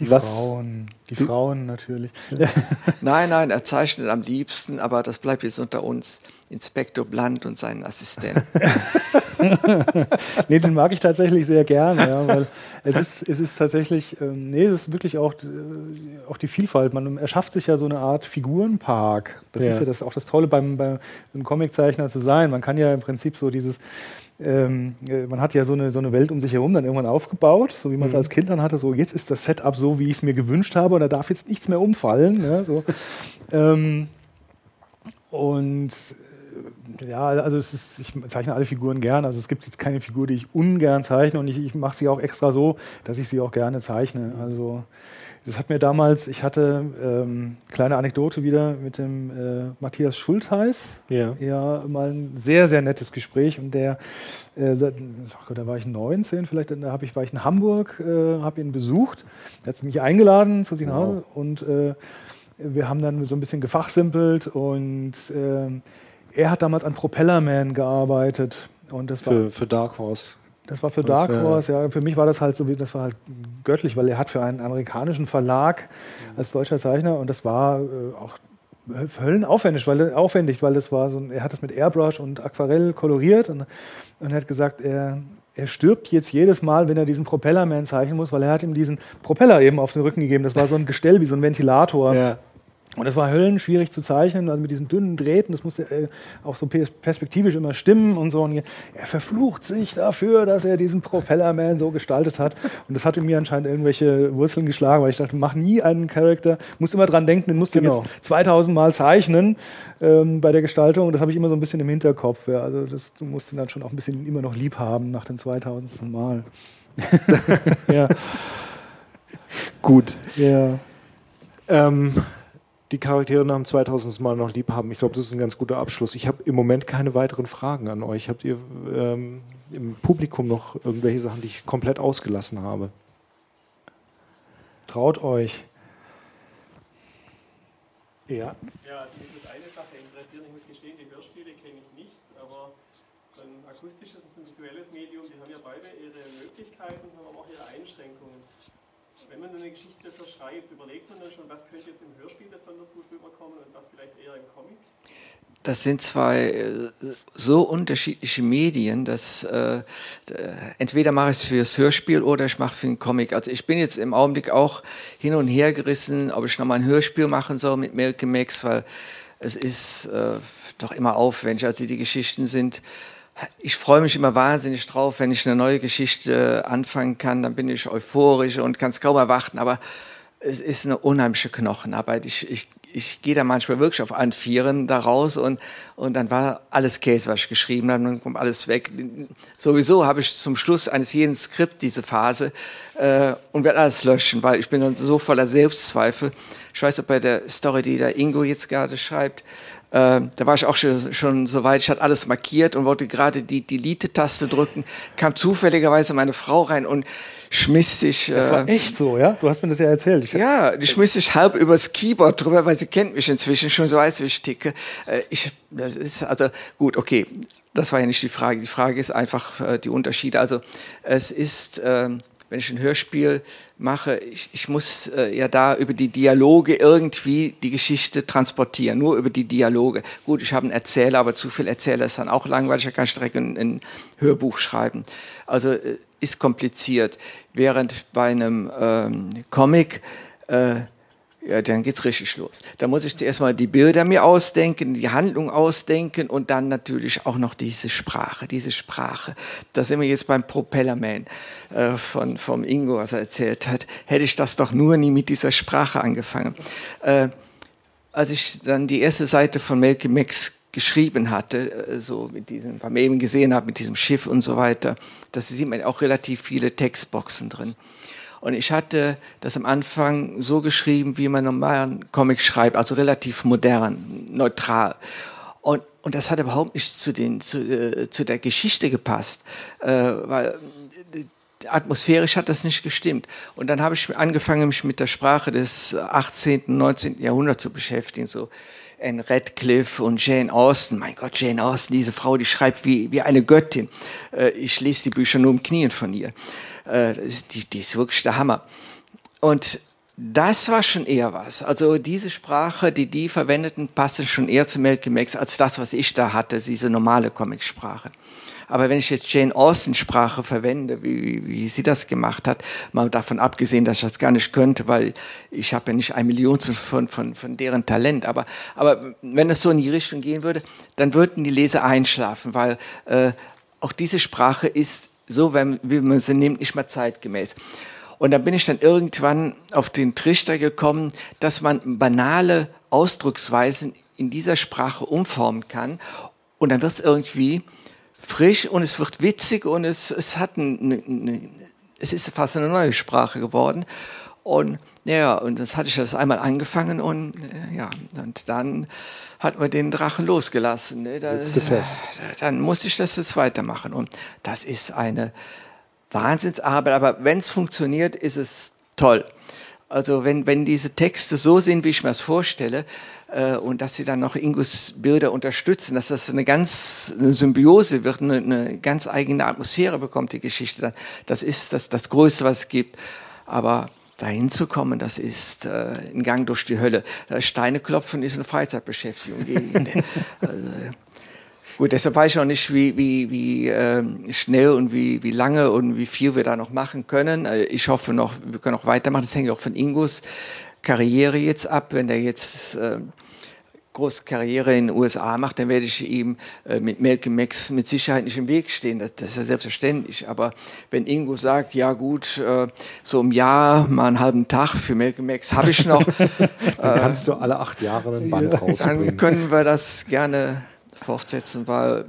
Die was? Frauen. Die, Die- Frauen natürlich. Nein, nein, er zeichnet am liebsten, aber das bleibt jetzt unter uns. Inspektor Blunt und seinen Assistenten. nee, den mag ich tatsächlich sehr gerne, ja, weil es ist, es ist tatsächlich, ähm, nee, es ist wirklich auch, äh, auch die Vielfalt. Man erschafft sich ja so eine Art Figurenpark. Das Ja. ist ja das, auch das Tolle beim, beim, Comiczeichner zu sein. Man kann ja im Prinzip so dieses, ähm, äh, man hat ja so eine, so eine Welt um sich herum dann irgendwann aufgebaut, so wie man es als Kind dann hatte. So, jetzt ist das Setup so, wie ich es mir gewünscht habe und da darf jetzt nichts mehr umfallen. Ja, so. ähm, und ja, also es ist, ich zeichne alle Figuren gern. Also es gibt jetzt keine Figur, die ich ungern zeichne. Und ich, ich mache sie auch extra so, dass ich sie auch gerne zeichne. Also das hat mir damals, ich hatte ähm, kleine Anekdote wieder mit dem äh, Matthias Schultheiß, Ja. ja mal ein sehr, sehr nettes Gespräch. Und der, äh, da, ach Gott, da war ich 19 vielleicht, da hab ich, war ich in Hamburg, äh, habe ihn besucht, er hat mich eingeladen zu sich nach Hause. Und äh, wir haben dann so ein bisschen gefachsimpelt. Und ähm, er hat damals an Propellerman gearbeitet und das war Für, für Dark Horse. das war für Dark Horse, ja. Für mich war das halt so, wie das war halt göttlich, weil er hat für einen amerikanischen Verlag als deutscher Zeichner und das war äh, auch höllenaufwendig, weil aufwendig, weil das war so, ein- er hat das mit Airbrush und Aquarell koloriert und, und er hat gesagt, er er stirbt jetzt jedes Mal, wenn er diesen Propellerman zeichnen muss, weil er hat ihm diesen Propeller eben auf den Rücken gegeben. Das war so ein Gestell wie so ein Ventilator. Ja. Und das war höllenschwierig zu zeichnen, also mit diesen dünnen Drähten, das musste äh, auch so pers- perspektivisch immer stimmen und so. Und er verflucht sich dafür, dass er diesen Propellerman so gestaltet hat. Und das hat in mir anscheinend irgendwelche Wurzeln geschlagen, weil ich dachte, mach nie einen Charakter, musst immer dran denken, den musst du Genau. jetzt 2000 Mal zeichnen ähm, bei der Gestaltung. Und das habe ich immer so ein bisschen im Hinterkopf. Ja. Also das, du musst ihn dann schon auch ein bisschen immer noch lieb haben nach dem 2000. Mal. ja, Gut. ja. Ähm, die Charaktere nach dem 2000. Mal noch lieb haben. Ich glaube, das ist ein ganz guter Abschluss. Ich habe im Moment keine weiteren Fragen an euch. Habt ihr ähm, im Publikum noch irgendwelche Sachen, die ich komplett ausgelassen habe? Traut euch. Ja. Ja, das ist eine Sache interessiert. Ich muss gestehen, die Hörspiele kenne ich nicht, aber so ein akustisches und so ein visuelles Medium, die haben ja beide ihre Möglichkeiten, haben aber auch ihre Einschränkungen. Wenn man eine Geschichte so schreibt, überlegt man dann schon, was könnte jetzt im Hörspiel besonders gut rüberkommen und was vielleicht eher im Comic? das sind zwei äh, so unterschiedliche Medien, dass äh, entweder mache ich es fürs Hörspiel oder ich mache für den Comic. Also ich bin jetzt im Augenblick auch hin und her gerissen, ob ich nochmal ein Hörspiel machen soll mit Malcolm Max, weil es ist äh, doch immer aufwendig. Also die Geschichten sind ich freue mich immer wahnsinnig drauf, wenn ich eine neue Geschichte anfangen kann, dann bin ich euphorisch und kann es kaum erwarten, aber es ist eine unheimliche Knochenarbeit. Ich, ich, ich gehe da manchmal wirklich auf allen Vieren da raus und, und dann war alles Käse, was ich geschrieben habe, dann kommt alles weg. Sowieso habe ich zum Schluss eines jeden Skript diese Phase äh, und werde alles löschen, weil ich bin dann so voller Selbstzweifel. Ich weiß, ob bei der Story, die der Ingo jetzt gerade schreibt, äh, da war ich auch schon, schon so weit, ich hatte alles markiert und wollte gerade die Delete-Taste drücken, kam zufälligerweise meine Frau rein und schmiss sich. Das war äh, echt so, ja? Du hast mir das ja erzählt. Ich ja, die schmiss sich halb übers Keyboard drüber, weil sie kennt mich inzwischen schon so weiß, wie ich ticke. Äh, ich, das ist also gut, okay. Das war ja nicht die Frage. Die Frage ist einfach äh, die Unterschiede. Also es ist, äh, wenn ich ein Hörspiel mache, ich, ich muss äh, ja da über die Dialoge irgendwie die Geschichte transportieren, nur über die Dialoge. Gut, ich habe einen Erzähler, aber zu viel Erzähler ist dann auch langweilig, ich kann direkt ein, ein Hörbuch schreiben. Also äh, ist kompliziert. Während bei einem ähm, Comic äh, ja, dann geht's richtig los. Da muss ich zuerst mal die Bilder mir ausdenken, die Handlung ausdenken und dann natürlich auch noch diese Sprache, diese Sprache. Da sind wir jetzt beim Propellerman äh, von vom Ingo, was er erzählt hat. Hätte ich das doch nur nie mit dieser Sprache angefangen. Äh, als ich dann die erste Seite von Melke Max geschrieben hatte, äh, so mit diesem, was man eben gesehen hat, mit diesem Schiff und so weiter, da sieht man auch relativ viele Textboxen drin. Und ich hatte das am Anfang so geschrieben, wie man normalen Comic schreibt, also relativ modern, neutral. Und, und das hat überhaupt nicht zu, den, zu, äh, zu der Geschichte gepasst, äh, weil äh, atmosphärisch hat das nicht gestimmt. Und dann habe ich angefangen, mich mit der Sprache des 18., 19. Jahrhunderts zu beschäftigen, so Anne Radcliffe und Jane Austen. Mein Gott, Jane Austen, diese Frau, die schreibt wie, wie eine Göttin. Äh, ich lese die Bücher nur im Knien von ihr. Äh, die, die ist wirklich der Hammer. Und das war schon eher was. Also diese Sprache, die die verwendeten, passte schon eher zu Malcolm X als das, was ich da hatte, diese normale Comicsprache. Aber wenn ich jetzt Jane Austen Sprache verwende, wie, wie sie das gemacht hat, mal davon abgesehen, dass ich das gar nicht könnte, weil ich habe ja nicht ein Million von, von, von deren Talent. Aber, aber wenn es so in die Richtung gehen würde, dann würden die Leser einschlafen, weil äh, auch diese Sprache ist so, wie man sie nimmt, nicht mehr zeitgemäß. Und dann bin ich dann irgendwann auf den Trichter gekommen, dass man banale Ausdrucksweisen in dieser Sprache umformen kann. Und dann wird es irgendwie frisch und es wird witzig und es, es hat eine, eine, es ist fast eine neue Sprache geworden. Und ja, und das hatte ich das einmal angefangen und äh, ja, und dann hat man den Drachen losgelassen. Ne? Da, Sitzte fest. Dann musste ich das jetzt weitermachen und das ist eine Wahnsinnsarbeit, aber wenn es funktioniert, ist es toll. Also wenn, wenn diese Texte so sind, wie ich mir das vorstelle, äh, und dass sie dann noch Ingus Bilder unterstützen, dass das eine ganz eine Symbiose wird, eine, eine ganz eigene Atmosphäre bekommt, die Geschichte dann. Das ist das, das Größte, was es gibt. Aber dahin zu kommen, das ist äh, ein Gang durch die Hölle. Steine klopfen ist eine Freizeitbeschäftigung. also, Gut, deshalb weiß ich auch nicht, wie, wie, wie äh, schnell und wie, wie lange und wie viel wir da noch machen können. Äh, ich hoffe noch, wir können noch weitermachen. Das hängt auch von Ingos Karriere jetzt ab. Wenn der jetzt äh, große Karriere in den USA macht, dann werde ich ihm äh, mit Malcolm Max mit Sicherheit nicht im Weg stehen. Das, das ist ja selbstverständlich. Aber wenn Ingo sagt, ja gut, äh, so im Jahr mal einen halben Tag für Malcolm Max habe ich noch. dann kannst du alle acht Jahre einen Band rausbringen. Dann können wir das gerne fortsetzen, weil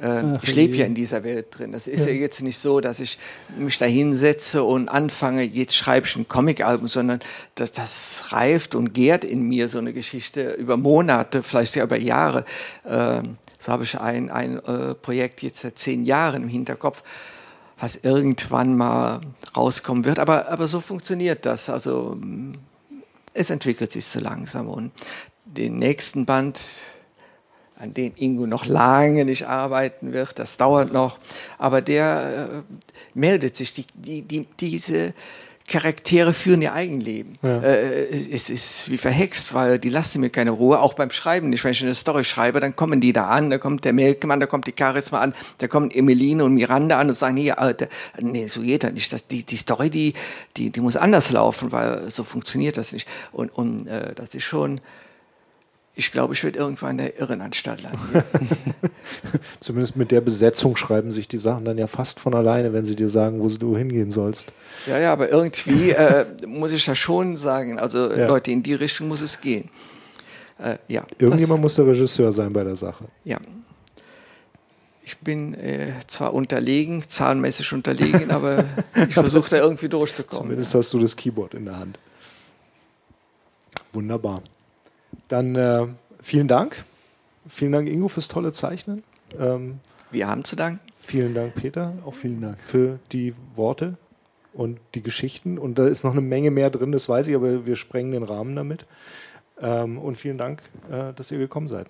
äh, ich lebe ja in dieser Welt drin. Das ist ja. ja. jetzt nicht so, dass ich mich da hinsetze und anfange, jetzt schreibe ich ein Comic-Album, sondern das, das reift und gärt in mir so eine Geschichte über Monate, vielleicht ja über Jahre. Äh, so habe ich ein, ein äh, Projekt jetzt seit zehn Jahren im Hinterkopf, was irgendwann mal rauskommen wird. Aber, aber so funktioniert das. Also es entwickelt sich so langsam und den nächsten Band an dem Ingo noch lange nicht arbeiten wird, das dauert noch, aber der äh, meldet sich. Die, die, die, diese Charaktere führen ihr Eigenleben. Ja. Äh, es ist wie verhext, weil die lassen mir keine Ruhe, auch beim Schreiben nicht. Wenn ich eine Story schreibe, dann kommen die da an, da kommt der Melkmann, da kommt die Charisma an, da kommen Emeline und Miranda an und sagen, nee, Alter, nee so geht das nicht. Das, die, die Story, die, die, die muss anders laufen, weil so funktioniert das nicht. Und, und äh, das ist schon, ich glaube, ich werde irgendwann in der Irrenanstalt landen. Zumindest mit der Besetzung schreiben sich die Sachen dann ja fast von alleine, wenn sie dir sagen, wo du hingehen sollst. Ja, ja, aber irgendwie äh, muss ich ja schon sagen, also Ja. Leute, in die Richtung muss es gehen. Äh, ja, Irgendjemand das, muss der Regisseur sein bei der Sache. Ja. Ich bin äh, zwar unterlegen, zahlenmäßig unterlegen, aber ich versuche da irgendwie durchzukommen. Zumindest hast du das Keyboard in der Hand. Wunderbar. Dann äh, vielen Dank. Vielen Dank, Ingo, fürs tolle Zeichnen. Ähm, Wir haben zu danken. vielen Dank, Peter, Auch vielen Dank. für die Worte und die Geschichten. Und da ist noch eine Menge mehr drin, das weiß ich, aber wir sprengen den Rahmen damit. Ähm, und vielen Dank, äh, dass ihr gekommen seid.